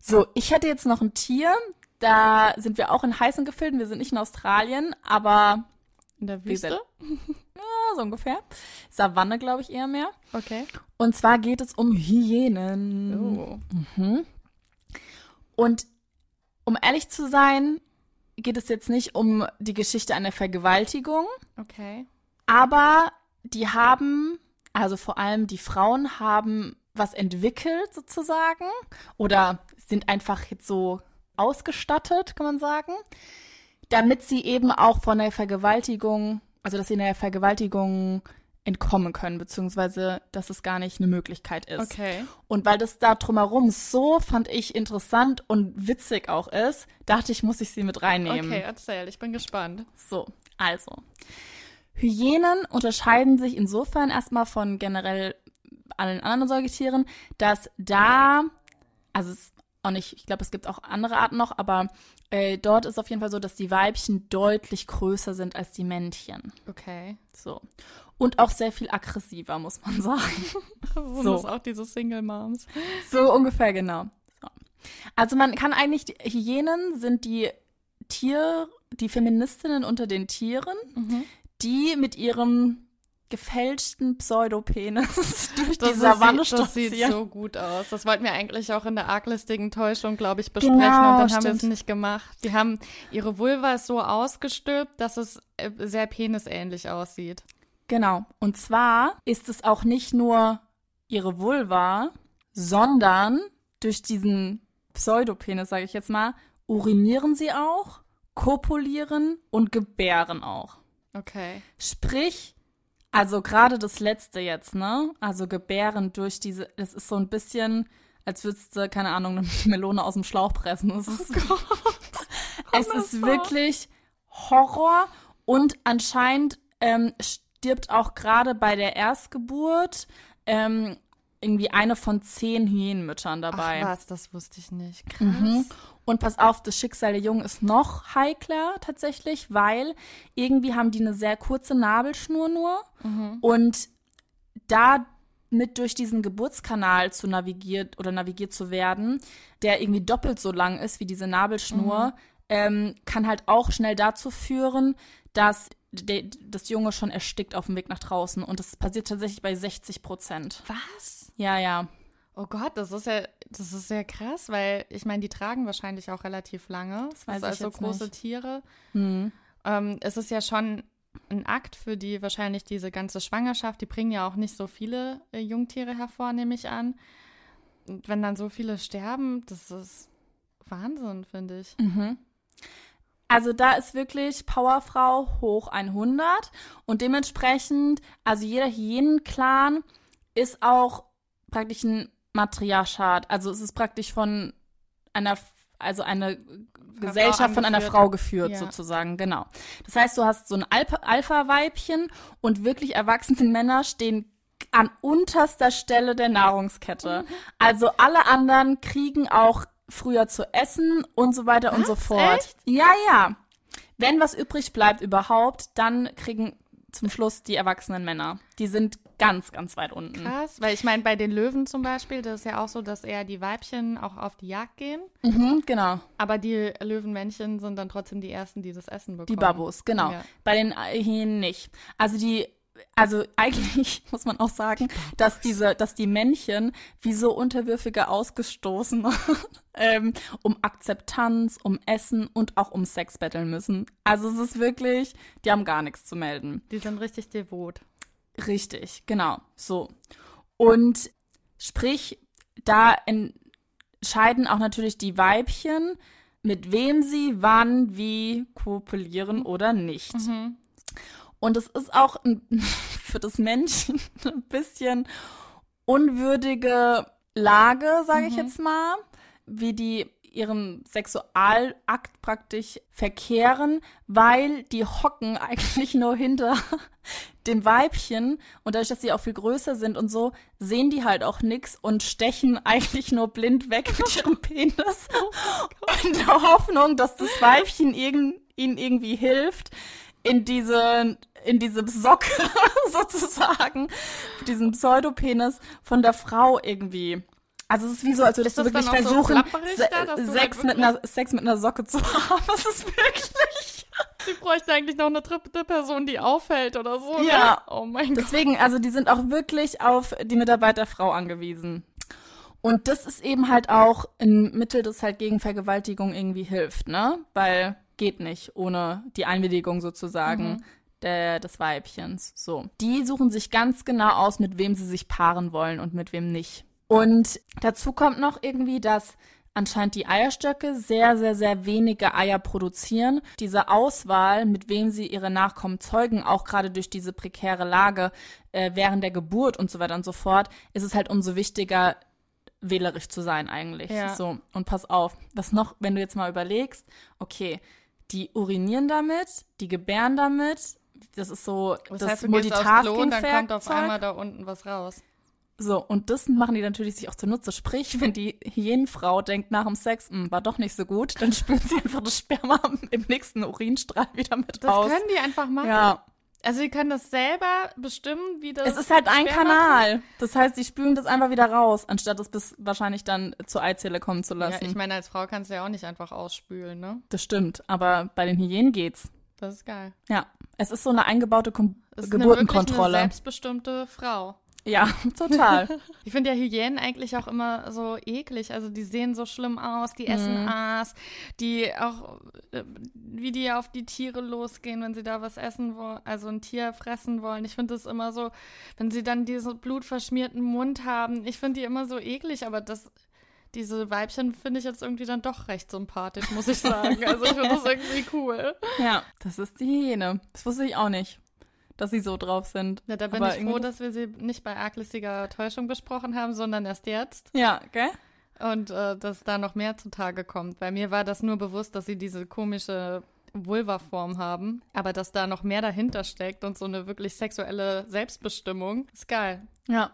so, ich hätte jetzt noch ein Tier. Da sind wir auch in heißen Gefilden. Wir sind nicht in Australien, aber In der Wüste? ja, so ungefähr. Savanne, glaube ich, eher mehr. Okay. Und zwar geht es um Hyänen. Oh. Mhm. Und um ehrlich zu sein, geht es jetzt nicht um die Geschichte einer Vergewaltigung, Okay. aber die haben, also vor allem die Frauen haben was entwickelt sozusagen oder sind einfach jetzt so ausgestattet, kann man sagen, damit sie eben auch von der Vergewaltigung, also dass sie in der Vergewaltigung entkommen können, beziehungsweise dass es gar nicht eine Möglichkeit ist. Okay. Und weil das da drumherum so, fand ich, interessant und witzig auch ist, dachte ich, muss ich sie mit reinnehmen. Okay, erzähl. Ich bin gespannt. So, also. Hyänen unterscheiden sich insofern erstmal von generell allen anderen Säugetieren, dass da, also es auch nicht, ich glaube, es gibt auch andere Arten noch, aber äh, dort ist auf jeden Fall so, dass die Weibchen deutlich größer sind als die Männchen. Okay. So. Und auch sehr viel aggressiver, muss man sagen. So. Das auch diese Single Moms. So ungefähr, genau. So. Also man kann eigentlich, die Hyänen sind die Tier, die Feministinnen unter den Tieren, Mhm. die mit ihrem gefälschten Pseudopenis durch die Das, Savanne sieht, das sieht so gut aus. Das wollten wir eigentlich auch in der arglistigen Täuschung, glaube ich, besprechen. Genau, und dann haben wir es stimmt. nicht gemacht. Die haben ihre Vulva ist so ausgestülpt, dass es äh, sehr penisähnlich aussieht. Genau. Und zwar ist es auch nicht nur ihre Vulva, sondern durch diesen Pseudopenis, sage ich jetzt mal, urinieren sie auch, kopulieren und gebären auch. Okay. Sprich, also gerade das letzte jetzt, ne? Also gebären durch diese, das ist so ein bisschen, als würdest du, keine Ahnung, eine Melone aus dem Schlauch pressen. Es ist, es ist wirklich Horror und anscheinend ähm, stirbt auch gerade bei der Erstgeburt ähm, irgendwie eine von zehn Hyänenmüttern dabei. Ach was, das wusste ich nicht. Krass. Mhm. Und pass auf, das Schicksal der Jungen ist noch heikler tatsächlich, weil irgendwie haben die eine sehr kurze Nabelschnur nur und da mit durch diesen Geburtskanal zu navigiert oder navigiert zu werden, der irgendwie doppelt so lang ist wie diese Nabelschnur, ähm, kann halt auch schnell dazu führen, dass de, das Junge schon erstickt auf dem Weg nach draußen. Und das passiert tatsächlich bei 60 Prozent. Was? Ja, ja. Oh Gott, das ist ja, das ist sehr krass, weil ich meine, die tragen wahrscheinlich auch relativ lange. Das weiß ist ich also jetzt große nicht. Tiere. Hm. Ähm, es ist ja schon ein Akt für die wahrscheinlich diese ganze Schwangerschaft. Die bringen ja auch nicht so viele äh, Jungtiere hervor, nehme ich an. Und wenn dann so viele sterben, das ist Wahnsinn, finde ich. Mhm. Also da ist wirklich Powerfrau hoch 100 und dementsprechend, also jeder Hyänen-Clan ist auch praktisch ein Matriarchat. Also es ist praktisch von einer, also eine Gesellschaft von einer. Frau geführt Ja. sozusagen, genau. Das heißt, du hast so ein Alpha- Alpha-Weibchen und wirklich erwachsene Männer stehen an unterster Stelle der Nahrungskette. Also alle anderen kriegen auch früher zu essen und so weiter und so Was? fort. Echt? Ja, ja. Wenn was übrig bleibt überhaupt, dann kriegen zum Schluss die erwachsenen Männer. Die sind ganz, ganz weit unten. Krass, weil ich meine, bei den Löwen zum Beispiel, das ist ja auch so, dass eher die Weibchen auch auf die Jagd gehen. Mhm, genau. Aber die Löwenmännchen sind dann trotzdem die ersten, die das Essen bekommen. Die Babus, genau. Ja. Bei den Hyänen nicht. Also die, also eigentlich muss man auch sagen, dass diese, dass die Männchen wie so unterwürfige Ausgestoßene ähm, um Akzeptanz, um Essen und auch um Sex betteln müssen. Also es ist wirklich, die haben gar nichts zu melden. Die sind richtig devot. Richtig, genau, so. Und sprich, da entscheiden auch natürlich die Weibchen, mit wem sie wann wie kopulieren oder nicht. Und es ist auch ein für das Männchen ein bisschen unwürdige Lage, sage ich Mhm. jetzt mal, wie die ihren Sexualakt praktisch verkehren, weil die hocken eigentlich nur hinter dem Weibchen. Und dadurch, dass sie auch viel größer sind und so, sehen die halt auch nix und stechen eigentlich nur blind weg mit ihrem Penis. In der Hoffnung, dass das Weibchen irgend, ihnen irgendwie hilft, in diese, in diese Socke sozusagen, diesen Pseudopenis von der Frau irgendwie. Also es ist wie so, als würdest du wirklich so versuchen, Se da, Sex, halt mit einer, Sex mit einer Socke zu haben. Das ist wirklich. Sie bräuchte eigentlich noch eine dritte Person, die aufhält oder so. ne? Ja. Oh mein Gott. Deswegen, also die sind auch wirklich auf die Mitarbeiterfrau angewiesen. Und das ist eben halt auch ein Mittel, das halt gegen Vergewaltigung irgendwie hilft, ne? Weil geht nicht ohne die Einwilligung sozusagen der, des Weibchens. So. Die suchen sich ganz genau aus, mit wem sie sich paaren wollen und mit wem nicht. Und dazu kommt noch irgendwie, dass anscheinend die Eierstöcke sehr, sehr, sehr wenige Eier produzieren. Diese Auswahl, mit wem sie ihre Nachkommen zeugen, auch gerade durch diese prekäre Lage äh, während der Geburt und so weiter und so fort, ist es halt umso wichtiger, wählerisch zu sein eigentlich. Ja. So, und pass auf, was noch, wenn du jetzt mal überlegst, okay, die urinieren damit, die gebären damit, das ist so Das, das heißt, du aufs Klo und dann kommt auf einmal da unten was raus. So, und das machen die natürlich sich auch zunutze. Sprich, wenn die Hyänenfrau denkt nach dem Sex, "Hm, war doch nicht so gut, dann spürt sie einfach das Sperma im nächsten Urinstrahl wieder mit Das raus. können die einfach machen. ja, Also die können das selber bestimmen, wie das es ist halt ein Sperma- Kanal. Das heißt, die spülen das einfach wieder raus, anstatt es bis wahrscheinlich dann zur Eizelle kommen zu Ja, lassen. ich meine, als Frau kannst du ja auch nicht einfach ausspülen, ne? das stimmt, aber bei den Hyänen geht's. Das ist geil. Ja, es ist so eine eingebaute Kom Das ist eine, wirklich eine Geburtenkontrolle. selbstbestimmte Frau. Ja, total. Ich finde ja Hyänen eigentlich auch immer so eklig. Also die sehen so schlimm aus, die essen Mhm. Aas, die auch, äh, wie die auf die Tiere losgehen, wenn sie da was essen wollen, also ein Tier fressen wollen. Ich finde das immer so, wenn sie dann diesen blutverschmierten Mund haben. Ich finde die immer so eklig, aber das, diese Weibchen finde ich jetzt irgendwie dann doch recht sympathisch, muss ich sagen. Also ich finde das irgendwie cool. ja, das ist die Hyäne. Das wusste ich auch nicht, dass sie so drauf sind. Ja, da bin Aber ich froh, dass wir sie nicht bei arglistiger Täuschung besprochen haben, sondern erst jetzt. Ja, gell? Und äh, dass da noch mehr zutage kommt. Bei mir war das nur bewusst, dass sie diese komische Vulva-Form haben, aber dass da noch mehr dahinter steckt und so eine wirklich sexuelle Selbstbestimmung, ist geil. Ja.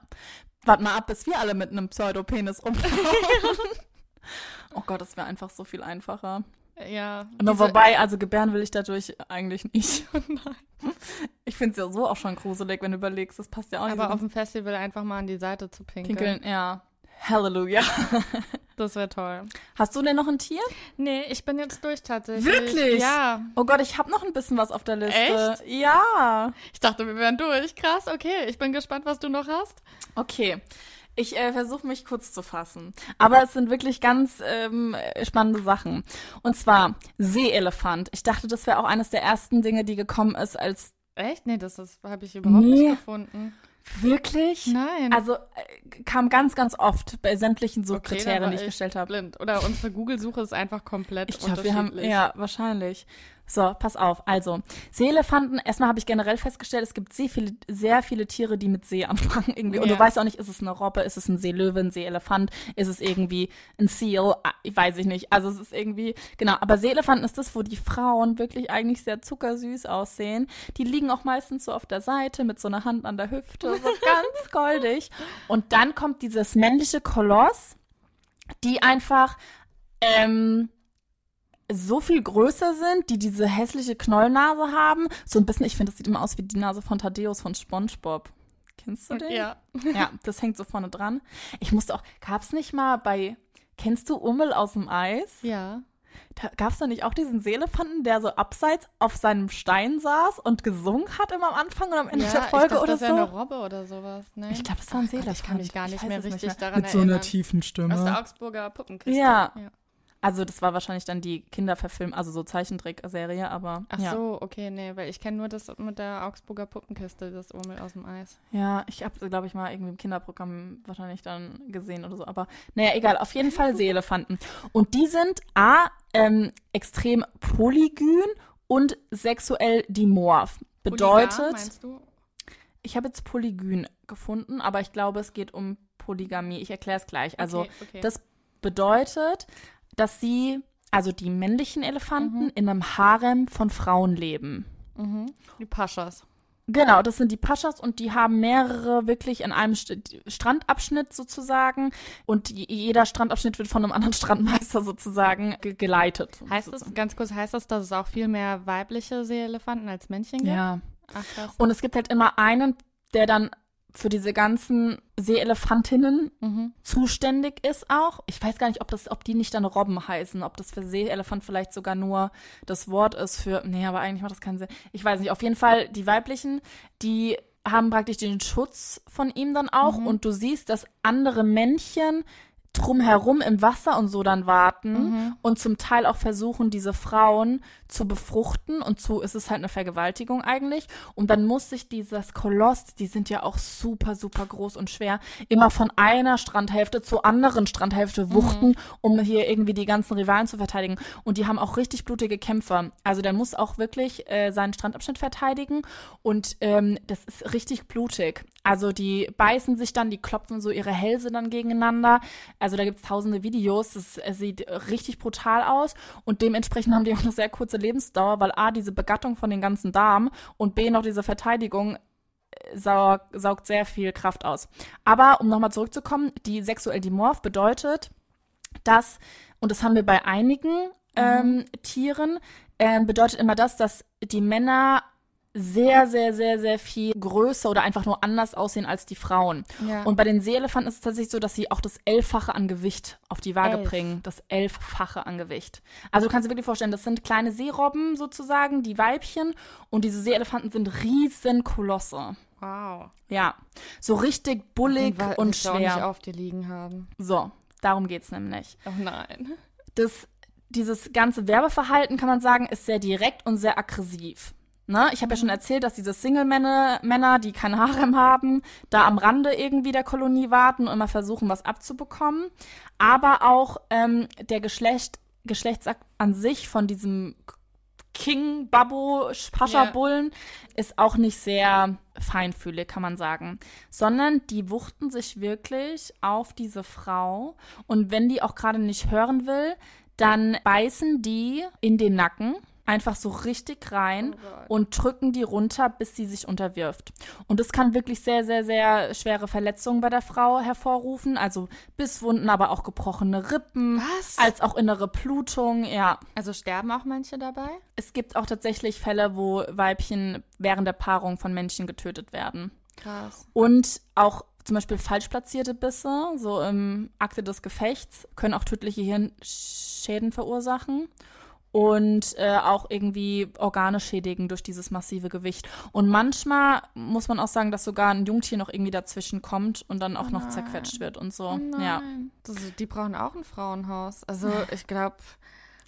Warte mal ab, bis wir alle mit einem Pseudopenis rumlaufen. oh Gott, das wäre einfach so viel einfacher. Ja. Nur wobei, also gebären will ich dadurch eigentlich nicht. Ich finde es ja so auch schon gruselig, wenn du überlegst, das passt ja auch nicht aber auf dem Festival einfach mal an die Seite zu pinkeln. Pinkeln. Ja. Halleluja. Das wäre toll. Hast du denn noch ein Tier? Nee, ich bin jetzt durch tatsächlich. Wirklich? Ja. Oh Gott, ich habe noch ein bisschen was auf der Liste. Echt? Ja. Ich dachte, wir wären durch. Krass, okay. Ich bin gespannt, was du noch hast. Okay. Ich äh, versuche mich kurz zu fassen. Aber es sind wirklich ganz ähm, spannende Sachen. Und zwar Seeelefant. Ich dachte, das wäre auch eines der ersten Dinge, die gekommen ist, als Echt? Nee, das, das habe ich überhaupt Nee. nicht gefunden. wirklich. Nein. Also äh, kam ganz, ganz oft bei sämtlichen so Okay, die ich gestellt habe. blind. Oder unsere Google-Suche ist einfach komplett Ich glaube, wir haben, unterschiedlich. ja, wahrscheinlich. So, pass auf. Also, Seeelefanten, erstmal habe ich generell festgestellt, es gibt sehr viele, sehr viele Tiere, die mit See anfangen irgendwie. Und Ja. du weißt auch nicht, ist es eine Robbe, ist es ein Seelöwe, ein Seeelefant, ist es irgendwie ein Seal, Ah, ich weiß ich nicht. Also es ist irgendwie, genau. Aber Seeelefanten ist das, wo die Frauen wirklich eigentlich sehr zuckersüß aussehen. Die liegen auch meistens so auf der Seite mit so einer Hand an der Hüfte, so ganz goldig. Und dann kommt dieses männliche Koloss, die einfach, ähm, so viel größer sind, die diese hässliche Knollnase haben. So ein bisschen, ich finde, das sieht immer aus wie die Nase von Thaddeus von SpongeBob. Kennst du den? Ja. Ja, das hängt so vorne dran. Ich musste auch, gab's nicht mal bei, kennst du Ummel aus dem Eis? Ja. Da gab's da nicht auch diesen Seelefanten, der so abseits auf seinem Stein saß und gesungen hat immer am Anfang und am Ende ja, der Folge ich dachte, oder das so? wäre eine Robbe oder sowas. Ne? ich glaube, es war ein Oh Seelefant. Ich kann mich gar nicht mehr es richtig mehr. daran Mit so einer erinnern. tiefen Stimme. Aus der Augsburger Puppenkiste. Ja. Also das war wahrscheinlich dann die Kinderverfilm, also so Zeichentrickserie, aber Ach ja. so, okay, nee, weil ich kenne nur das mit der Augsburger Puppenkiste, das Urmel aus dem Eis. Ja, ich habe, glaube ich, mal irgendwie im Kinderprogramm wahrscheinlich dann gesehen oder so. Aber naja, egal. Auf jeden Fall Seelefanten. Und die sind A, ähm, extrem polygyn und sexuell dimorph. Bedeutet, meinst du? ich habe jetzt Polygyn gefunden, aber ich glaube, es geht um Polygamie. Ich erkläre es gleich. Also Okay, okay. das bedeutet, dass sie, also die männlichen Elefanten, in einem Harem von Frauen leben. Die Paschas. Genau, das sind die Paschas und die haben mehrere wirklich in einem St Strandabschnitt sozusagen und je- jeder Strandabschnitt wird von einem anderen Strandmeister sozusagen ge geleitet. Heißt das, ganz kurz, heißt das, dass es auch viel mehr weibliche Seeelefanten als Männchen gibt? Ja. Ach, krass. Und es gibt halt immer einen, der dann für diese ganzen Seeelefantinnen Mhm. zuständig ist auch. Ich weiß gar nicht, ob das, ob die nicht dann Robben heißen, ob das für Seeelefant vielleicht sogar nur das Wort ist für. Nee, aber eigentlich macht das keinen Sinn. Ich weiß nicht. Auf jeden Fall die weiblichen, die haben praktisch den Schutz von ihm dann auch und du siehst, dass andere Männchen drumherum im Wasser und so dann warten und zum Teil auch versuchen, diese Frauen zu befruchten und so ist es halt eine Vergewaltigung eigentlich. Und dann muss sich dieses Koloss, die sind ja auch super, super groß und schwer, immer von einer Strandhälfte zur anderen Strandhälfte wuchten, um hier irgendwie die ganzen Rivalen zu verteidigen. Und die haben auch richtig blutige Kämpfer. Also der muss auch wirklich äh, seinen Strandabschnitt verteidigen und ähm, das ist richtig blutig. Also die beißen sich dann, die klopfen so ihre Hälse dann gegeneinander. Also da gibt es tausende Videos. Das äh, sieht richtig brutal aus. Und dementsprechend haben die auch eine sehr kurze Lebensdauer, weil A, diese Begattung von den ganzen Darm und B, noch diese Verteidigung äh, saug, saugt sehr viel Kraft aus. Aber um nochmal zurückzukommen, die sexuell dimorph bedeutet, dass, und das haben wir bei einigen ähm, Tieren, ähm, bedeutet immer das, dass die Männer sehr, sehr, sehr, sehr viel größer oder einfach nur anders aussehen als die Frauen. Ja. Und bei den Seeelefanten ist es tatsächlich so, dass sie auch das Elffache an Gewicht auf die Waage Elf. bringen. Das Elffache an Gewicht. Also du kannst dir wirklich vorstellen, das sind kleine Seerobben sozusagen, die Weibchen. Und diese Seeelefanten sind riesen Kolosse. Wow. Ja, so richtig bullig und willst du auch nicht schwer. auf dir liegen haben. So, darum geht's nämlich. Oh nein. Das, dieses ganze Werbeverhalten, kann man sagen, ist sehr direkt und sehr aggressiv. Ne? Ich habe ja schon erzählt, dass diese Single-Männer, Männer, die kein Harem haben, da am Rande irgendwie der Kolonie warten und immer versuchen, was abzubekommen. Aber auch ähm, der Geschlecht, Geschlechtsakt an sich von diesem King Babbo Pascha. Bullen ist auch nicht sehr feinfühlig, kann man sagen, sondern die wuchten sich wirklich auf diese Frau und wenn die auch gerade nicht hören will, dann beißen die in den Nacken einfach so richtig rein und drücken die runter, bis sie sich unterwirft. Und das kann wirklich sehr, sehr, sehr schwere Verletzungen bei der Frau hervorrufen, also Bisswunden, aber auch gebrochene Rippen, Was? als auch innere Blutung, ja. Also sterben auch manche dabei? Es gibt auch tatsächlich Fälle, wo Weibchen während der Paarung von Männchen getötet werden. Krass. Und auch zum Beispiel falsch platzierte Bisse, so im Akte des Gefechts, können auch tödliche Hirnschäden verursachen. Und äh, auch irgendwie Organe schädigen durch dieses massive Gewicht. Und manchmal muss man auch sagen, dass sogar ein Jungtier noch irgendwie dazwischen kommt und dann auch noch zerquetscht wird und so. Ja. Nein. Das, die brauchen auch ein Frauenhaus. Also ich glaube,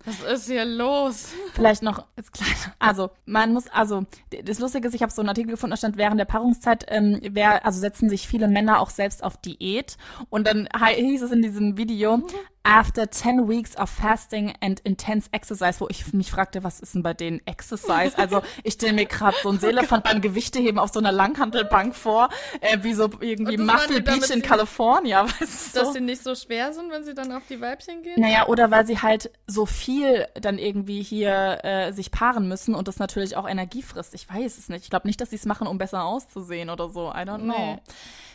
was ist hier los? Vielleicht noch als kleine. Also, man muss, also, das Lustige ist, ich habe so einen Artikel gefunden, da stand, während der Paarungszeit, ähm, wer, also setzen sich viele Männer auch selbst auf Diät. Und dann hieß es in diesem Video, after 10 weeks of fasting and intense exercise, wo ich mich fragte, was ist denn bei denen Exercise? Also, ich stelle mir gerade so ein Seelefant beim Gewichteheben auf so einer Langhantelbank vor, äh, wie so irgendwie Muscle Beach in California, weißt du? Dass so. sie nicht so schwer sind, wenn sie dann auf die Weibchen gehen? Naja, oder weil sie halt so viel dann irgendwie hier äh, sich paaren müssen und das natürlich auch Energie frisst. Ich weiß es nicht. Ich glaube nicht, dass sie es machen, um besser auszusehen oder so. I don't know. Nee.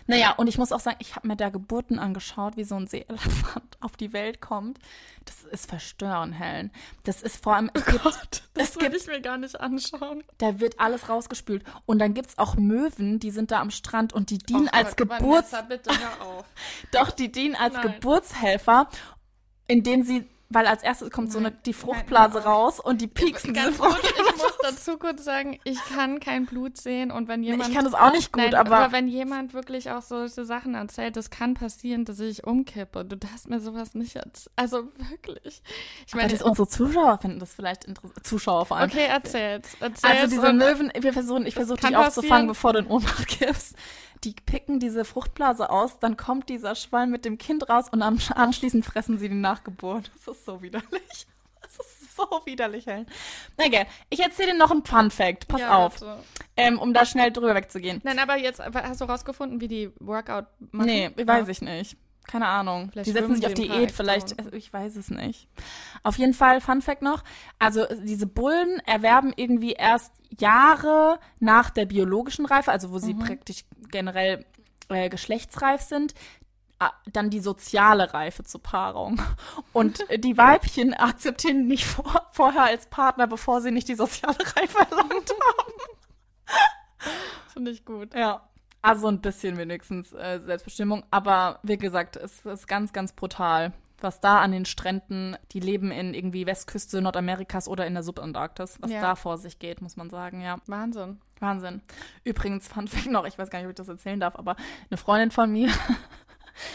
Naja, und ich muss auch sagen, ich habe mir da Geburten angeschaut, wie so ein Seeelefant auf die Welt kommt. Das ist verstörend, Helen. Das ist vor allem, es gibt, Gott, das es will gibt ich mir gar nicht anschauen. da wird alles rausgespült. Und dann gibt's auch Möwen, die sind da am Strand und die dienen Oh als Gott, Geburts... Vanessa, bitte hör auf. Doch, die dienen als Nein. Geburtshelfer, indem sie, weil als erstes kommt so eine, Nein, die nein, Fruchtblase hör raus und die pieksen diese Ganz kurz, Frucht. ich muss dazu kurz sagen, ich kann kein Blut sehen und wenn jemand... Ich kann das auch nicht gut, Nein, aber, wenn jemand wirklich auch solche Sachen erzählt, das kann passieren, dass ich umkippe. Du darfst mir sowas nicht erzählen. Also wirklich. Ich aber meine, das unsere Zuschauer finden das vielleicht interessant. Zuschauer vor allem. okay, erzähl's. erzähl's Also diese Möwen, wir versuchen, ich versuche dich aufzufangen, bevor du in Ohnmacht kippst. Die picken diese Fruchtblase aus, dann kommt dieser Schwalm mit dem Kind raus und anschließend fressen sie die Nachgeburt. Das ist so widerlich. Das ist so widerlich, Helen. Na okay. ich erzähle dir noch einen Fun Fact. Pass Ja, auf. Ähm, um da schnell drüber wegzugehen. Nein, aber jetzt hast du rausgefunden, wie die Workout machen? Nee, weiß ich nicht. Keine Ahnung. Vielleicht die setzen sich auf Diät, vielleicht, also ich weiß es nicht. Auf jeden Fall, Fun Fact noch, also diese Bullen erwerben irgendwie erst Jahre nach der biologischen Reife, also wo sie praktisch generell äh, geschlechtsreif sind, dann die soziale Reife zur Paarung. Und äh, die Weibchen akzeptieren nicht vor, vorher als Partner, bevor sie nicht die soziale Reife erlangt haben. Finde ich gut. Ja. Also ein bisschen wenigstens äh, Selbstbestimmung. Aber wie gesagt, es ist ganz, ganz brutal. Was da an den Stränden, die leben in irgendwie Westküste Nordamerikas oder in der Subantarktis, was Ja. da vor sich geht, muss man sagen, ja. Wahnsinn. Wahnsinn. Übrigens, Fun Fact noch, ich weiß gar nicht, ob ich das erzählen darf, aber eine Freundin von mir,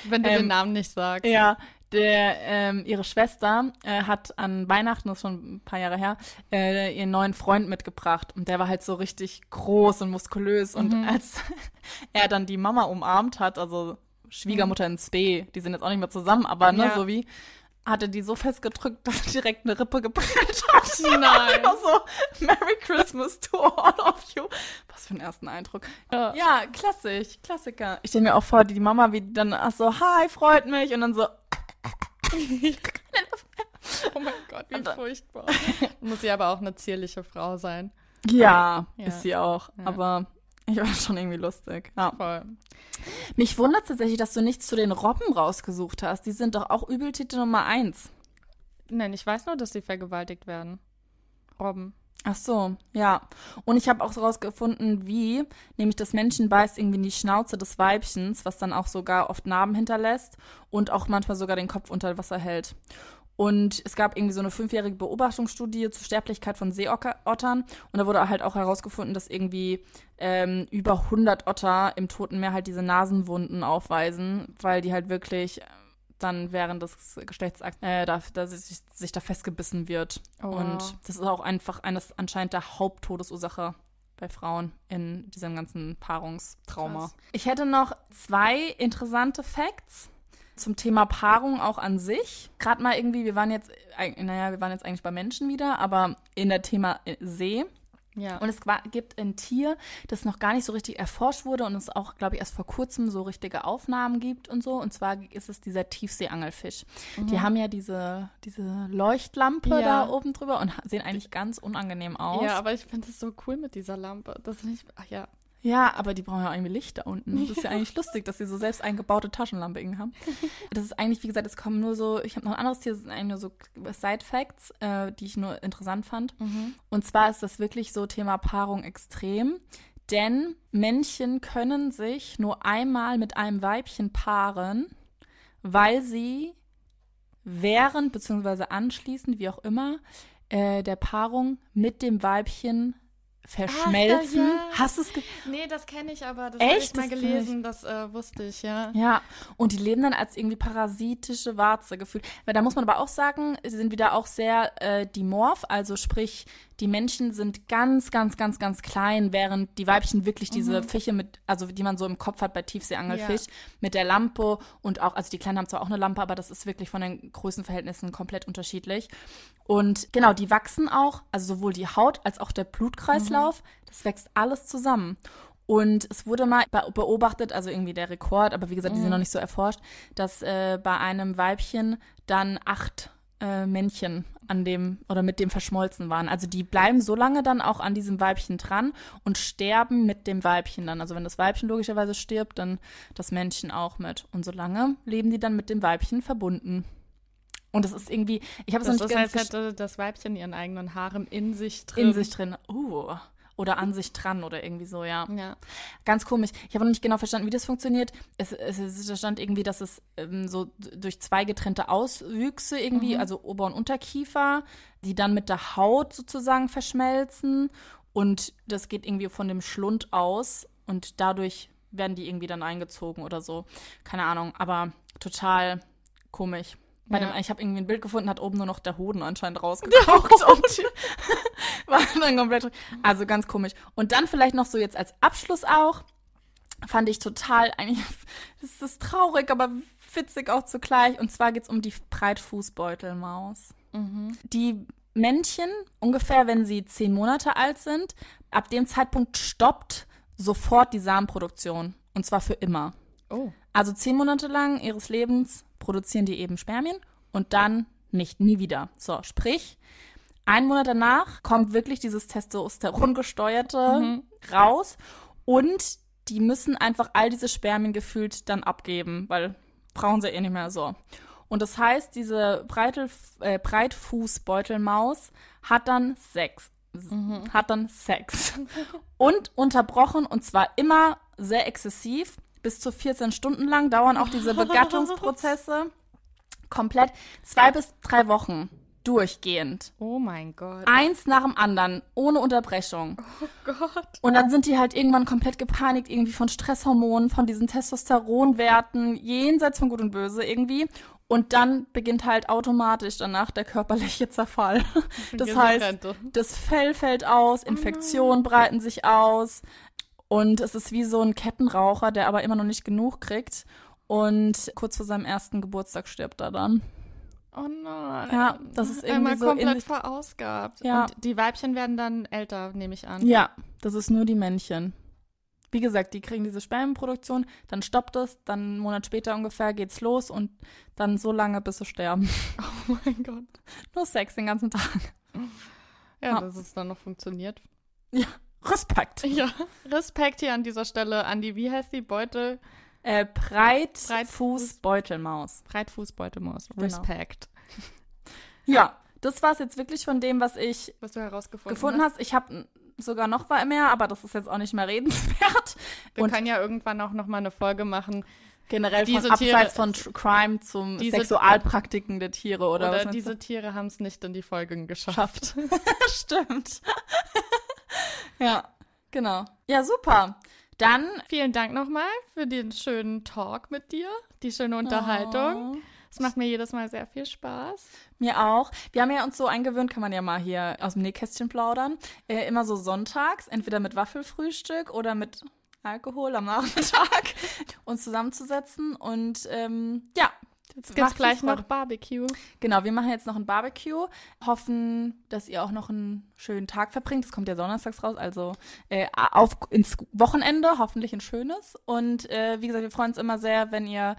Wenn du Ähm, den Namen nicht sagst. ja, der, ähm, ihre Schwester äh, hat an Weihnachten, das ist schon ein paar Jahre her, äh, ihren neuen Freund mitgebracht. Und der war halt so richtig groß und muskulös. Und als er dann die Mama umarmt hat, also Schwiegermutter ins B, die sind jetzt auch nicht mehr zusammen, aber ne, Ja. so wie, hatte die so festgedrückt, dass direkt eine Rippe geprellt hat. Nein. So, Merry Christmas to all of you. Was für einen ersten Eindruck. Ja. Ja, klassisch, Klassiker. Ich stelle mir auch vor, die Mama, wie dann ach so, hi, freut mich. Und dann so, Oh mein Gott, wie furchtbar. Muss sie aber auch eine zierliche Frau sein. ja, Ja. ist sie auch. Ja. Aber ich war schon irgendwie lustig. Ja. Voll. Mich wundert tatsächlich, dass du nichts zu den Robben rausgesucht hast. Die sind doch auch Übeltitel Nummer eins. Nein, ich weiß nur, dass sie vergewaltigt werden. Robben. Ach so, ja. Und ich habe auch herausgefunden, wie, nämlich das Männchen beißt irgendwie in die Schnauze des Weibchens, was dann auch sogar oft Narben hinterlässt und auch manchmal sogar den Kopf unter Wasser hält. Und es gab irgendwie so eine fünfjährige Beobachtungsstudie zur Sterblichkeit von Seeottern. Und da wurde halt auch herausgefunden, dass irgendwie ähm, über 100 Otter im Toten Meer halt diese Nasenwunden aufweisen, weil die halt wirklich dann während des Geschlechtsakts äh, da, da sich, sich da festgebissen wird. Oh, Und wow. das ist auch einfach eines anscheinend der Haupttodesursache bei Frauen in diesem ganzen Paarungstrauma. Krass. Ich hätte noch zwei interessante Facts zum Thema Paarung auch an sich. Gerade mal irgendwie, wir waren jetzt, eig- naja, wir waren jetzt eigentlich bei Menschen wieder, aber in der Thema äh, See. Ja. Und es gibt ein Tier, das noch gar nicht so richtig erforscht wurde und es auch, glaube ich, erst vor kurzem so richtige Aufnahmen gibt und so. Und zwar ist es dieser Tiefseeangelfisch. Die haben ja diese, diese Leuchtlampe Mhm. Ja. da oben drüber und sehen eigentlich ganz unangenehm aus. ja, aber ich finde es so cool mit dieser Lampe. Das finde ich, ach ja. Ja, aber die brauchen ja irgendwie Licht da unten. Das ist ja eigentlich lustig, dass sie so selbst eingebaute Taschenlampe irgendwie haben. Das ist eigentlich, wie gesagt, es kommen nur so, ich habe noch ein anderes Tier, das sind eigentlich nur so Side-Facts, äh, die ich nur interessant fand. Und zwar ist das wirklich so Thema Paarung extrem. Denn Männchen können sich nur einmal mit einem Weibchen paaren, weil sie während bzw. anschließend, wie auch immer, äh, der Paarung mit dem Weibchen verschmelzen. ja. Hast du es Nee, das kenne ich aber. Das Echt? habe ich mal gelesen. Das äh, wusste ich, ja. Ja, und die leben dann als irgendwie parasitische Warze gefühlt. Weil da muss man aber auch sagen, sie sind wieder auch sehr äh, dimorph, also sprich, die Männchen sind ganz, ganz, ganz, ganz klein, während die Weibchen wirklich diese Fische mit, also die man so im Kopf hat bei Tiefseeangelfisch, mit der Lampe und auch, also die Kleinen haben zwar auch eine Lampe, aber das ist wirklich von den Größenverhältnissen komplett unterschiedlich. Und genau, die wachsen auch, also sowohl die Haut als auch der Blutkreislauf, das wächst alles zusammen. Und es wurde mal be- beobachtet, also irgendwie der Rekord, aber wie gesagt, die sind noch nicht so erforscht, dass äh, bei einem Weibchen dann acht äh, Männchen an dem oder mit dem verschmolzen waren. Also die bleiben so lange dann auch an diesem Weibchen dran und sterben mit dem Weibchen dann. Also wenn das Weibchen logischerweise stirbt, dann das Männchen auch mit. Und so lange leben die dann mit dem Weibchen verbunden. Und das ist irgendwie, ich habe es noch Das nicht ganz als hätte das Weibchen ihren eigenen Harem in sich drin. in sich drin. Uh, oder an sich dran oder irgendwie so, ja. Ja. Ganz komisch. Ich habe noch nicht genau verstanden, wie das funktioniert. Es, es, es stand irgendwie, dass es ähm, so durch zwei getrennte Auswüchse irgendwie, also Ober- und Unterkiefer, die dann mit der Haut sozusagen verschmelzen. Und das geht irgendwie von dem Schlund aus und dadurch werden die irgendwie dann eingezogen oder so. Keine Ahnung, aber total komisch. Bei Ja. dem, ich habe irgendwie ein Bild gefunden, hat oben nur noch der Hoden anscheinend rausgeguckt und war dann komplett. Also ganz komisch. Und dann vielleicht noch so jetzt als Abschluss auch, fand ich total, eigentlich, das ist traurig, aber witzig auch zugleich. Und zwar geht's um die Breitfußbeutelmaus. Die Männchen, ungefähr wenn sie zehn Monate alt sind, ab dem Zeitpunkt stoppt sofort die Samenproduktion. Und zwar für immer. Oh. Also zehn Monate lang ihres Lebens produzieren die eben Spermien und dann nicht, nie wieder. So, sprich, ein Monat danach kommt wirklich dieses Testosteron gesteuerte raus und die müssen einfach all diese Spermien gefühlt dann abgeben, weil brauchen sie eh nicht mehr so. Und das heißt, diese Breitel, äh, Breitfußbeutelmaus hat dann Sex. Hat dann Sex. Und unterbrochen und zwar immer sehr exzessiv. Bis zu 14 Stunden lang dauern auch diese Begattungsprozesse. Komplett zwei bis drei Wochen durchgehend. Oh mein Gott. Eins nach dem anderen, ohne Unterbrechung. Oh Gott. Und dann sind die halt irgendwann komplett gepanikt, irgendwie von Stresshormonen, von diesen Testosteronwerten, jenseits von Gut und Böse irgendwie. Und dann beginnt halt automatisch danach der körperliche Zerfall. Das heißt, das Fell fällt aus, Infektionen breiten sich aus. Und es ist wie so ein Kettenraucher, der aber immer noch nicht genug kriegt. Und kurz vor seinem ersten Geburtstag stirbt er dann. Oh nein. Ja, das ist irgendwie Einmal so komplett verausgabt. Ja. Und die Weibchen werden dann älter, nehme ich an. Ja, das ist nur die Männchen. Wie gesagt, die kriegen diese Spermienproduktion, dann stoppt es, dann einen Monat später ungefähr geht's los und dann so lange, bis sie sterben. Oh mein Gott. Nur Sex den ganzen Tag. Ja, Ja. dass es dann noch funktioniert. Ja, Respekt. Ja. Respekt hier an dieser Stelle an die, wie heißt die, Beutel? Äh, Breitfuß- Breitfuß-Beutelmaus. Breitfußbeutelmaus. Genau. Respekt. Ja, das war's jetzt wirklich von dem, was ich Was du herausgefunden gefunden hast. hast. Ich habe sogar noch mehr, aber das ist jetzt auch nicht mehr redenswert. Wir Und können ja irgendwann auch noch mal eine Folge machen. generell diese von Tiere- abseits von Crime zum diese- Sexualpraktiken der Tiere oder, Oder, was diese Tiere haben es nicht in die Folgen geschafft. Stimmt. Ja, genau. Ja, super. Dann Vielen Dank nochmal für den schönen Talk mit dir, die schöne Unterhaltung. Oh, Es macht mir jedes Mal sehr viel Spaß. mir auch. Wir haben ja uns so eingewöhnt, kann man ja mal hier aus dem Nähkästchen plaudern. Äh, immer so sonntags, entweder mit Waffelfrühstück oder mit Alkohol am Nachmittag, uns zusammenzusetzen. Und ähm, ja, Jetzt gibt's viel gleich noch Barbecue. Genau, wir machen jetzt noch ein Barbecue. Hoffen, dass ihr auch noch einen schönen Tag verbringt. Das kommt ja donnerstags raus, also äh, auf ins Wochenende, hoffentlich ein schönes. Und äh, wie gesagt, wir freuen uns immer sehr, wenn ihr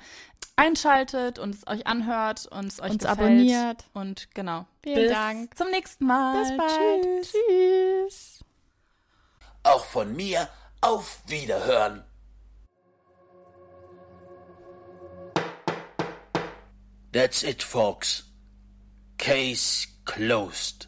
einschaltet und es euch anhört und es euch Uns gefällt. abonniert. Und genau. Vielen Bis Dank. zum nächsten Mal. Bis bald. Tschüss. Tschüss. Auch von mir auf Wiederhören. That's it, folks. Case closed.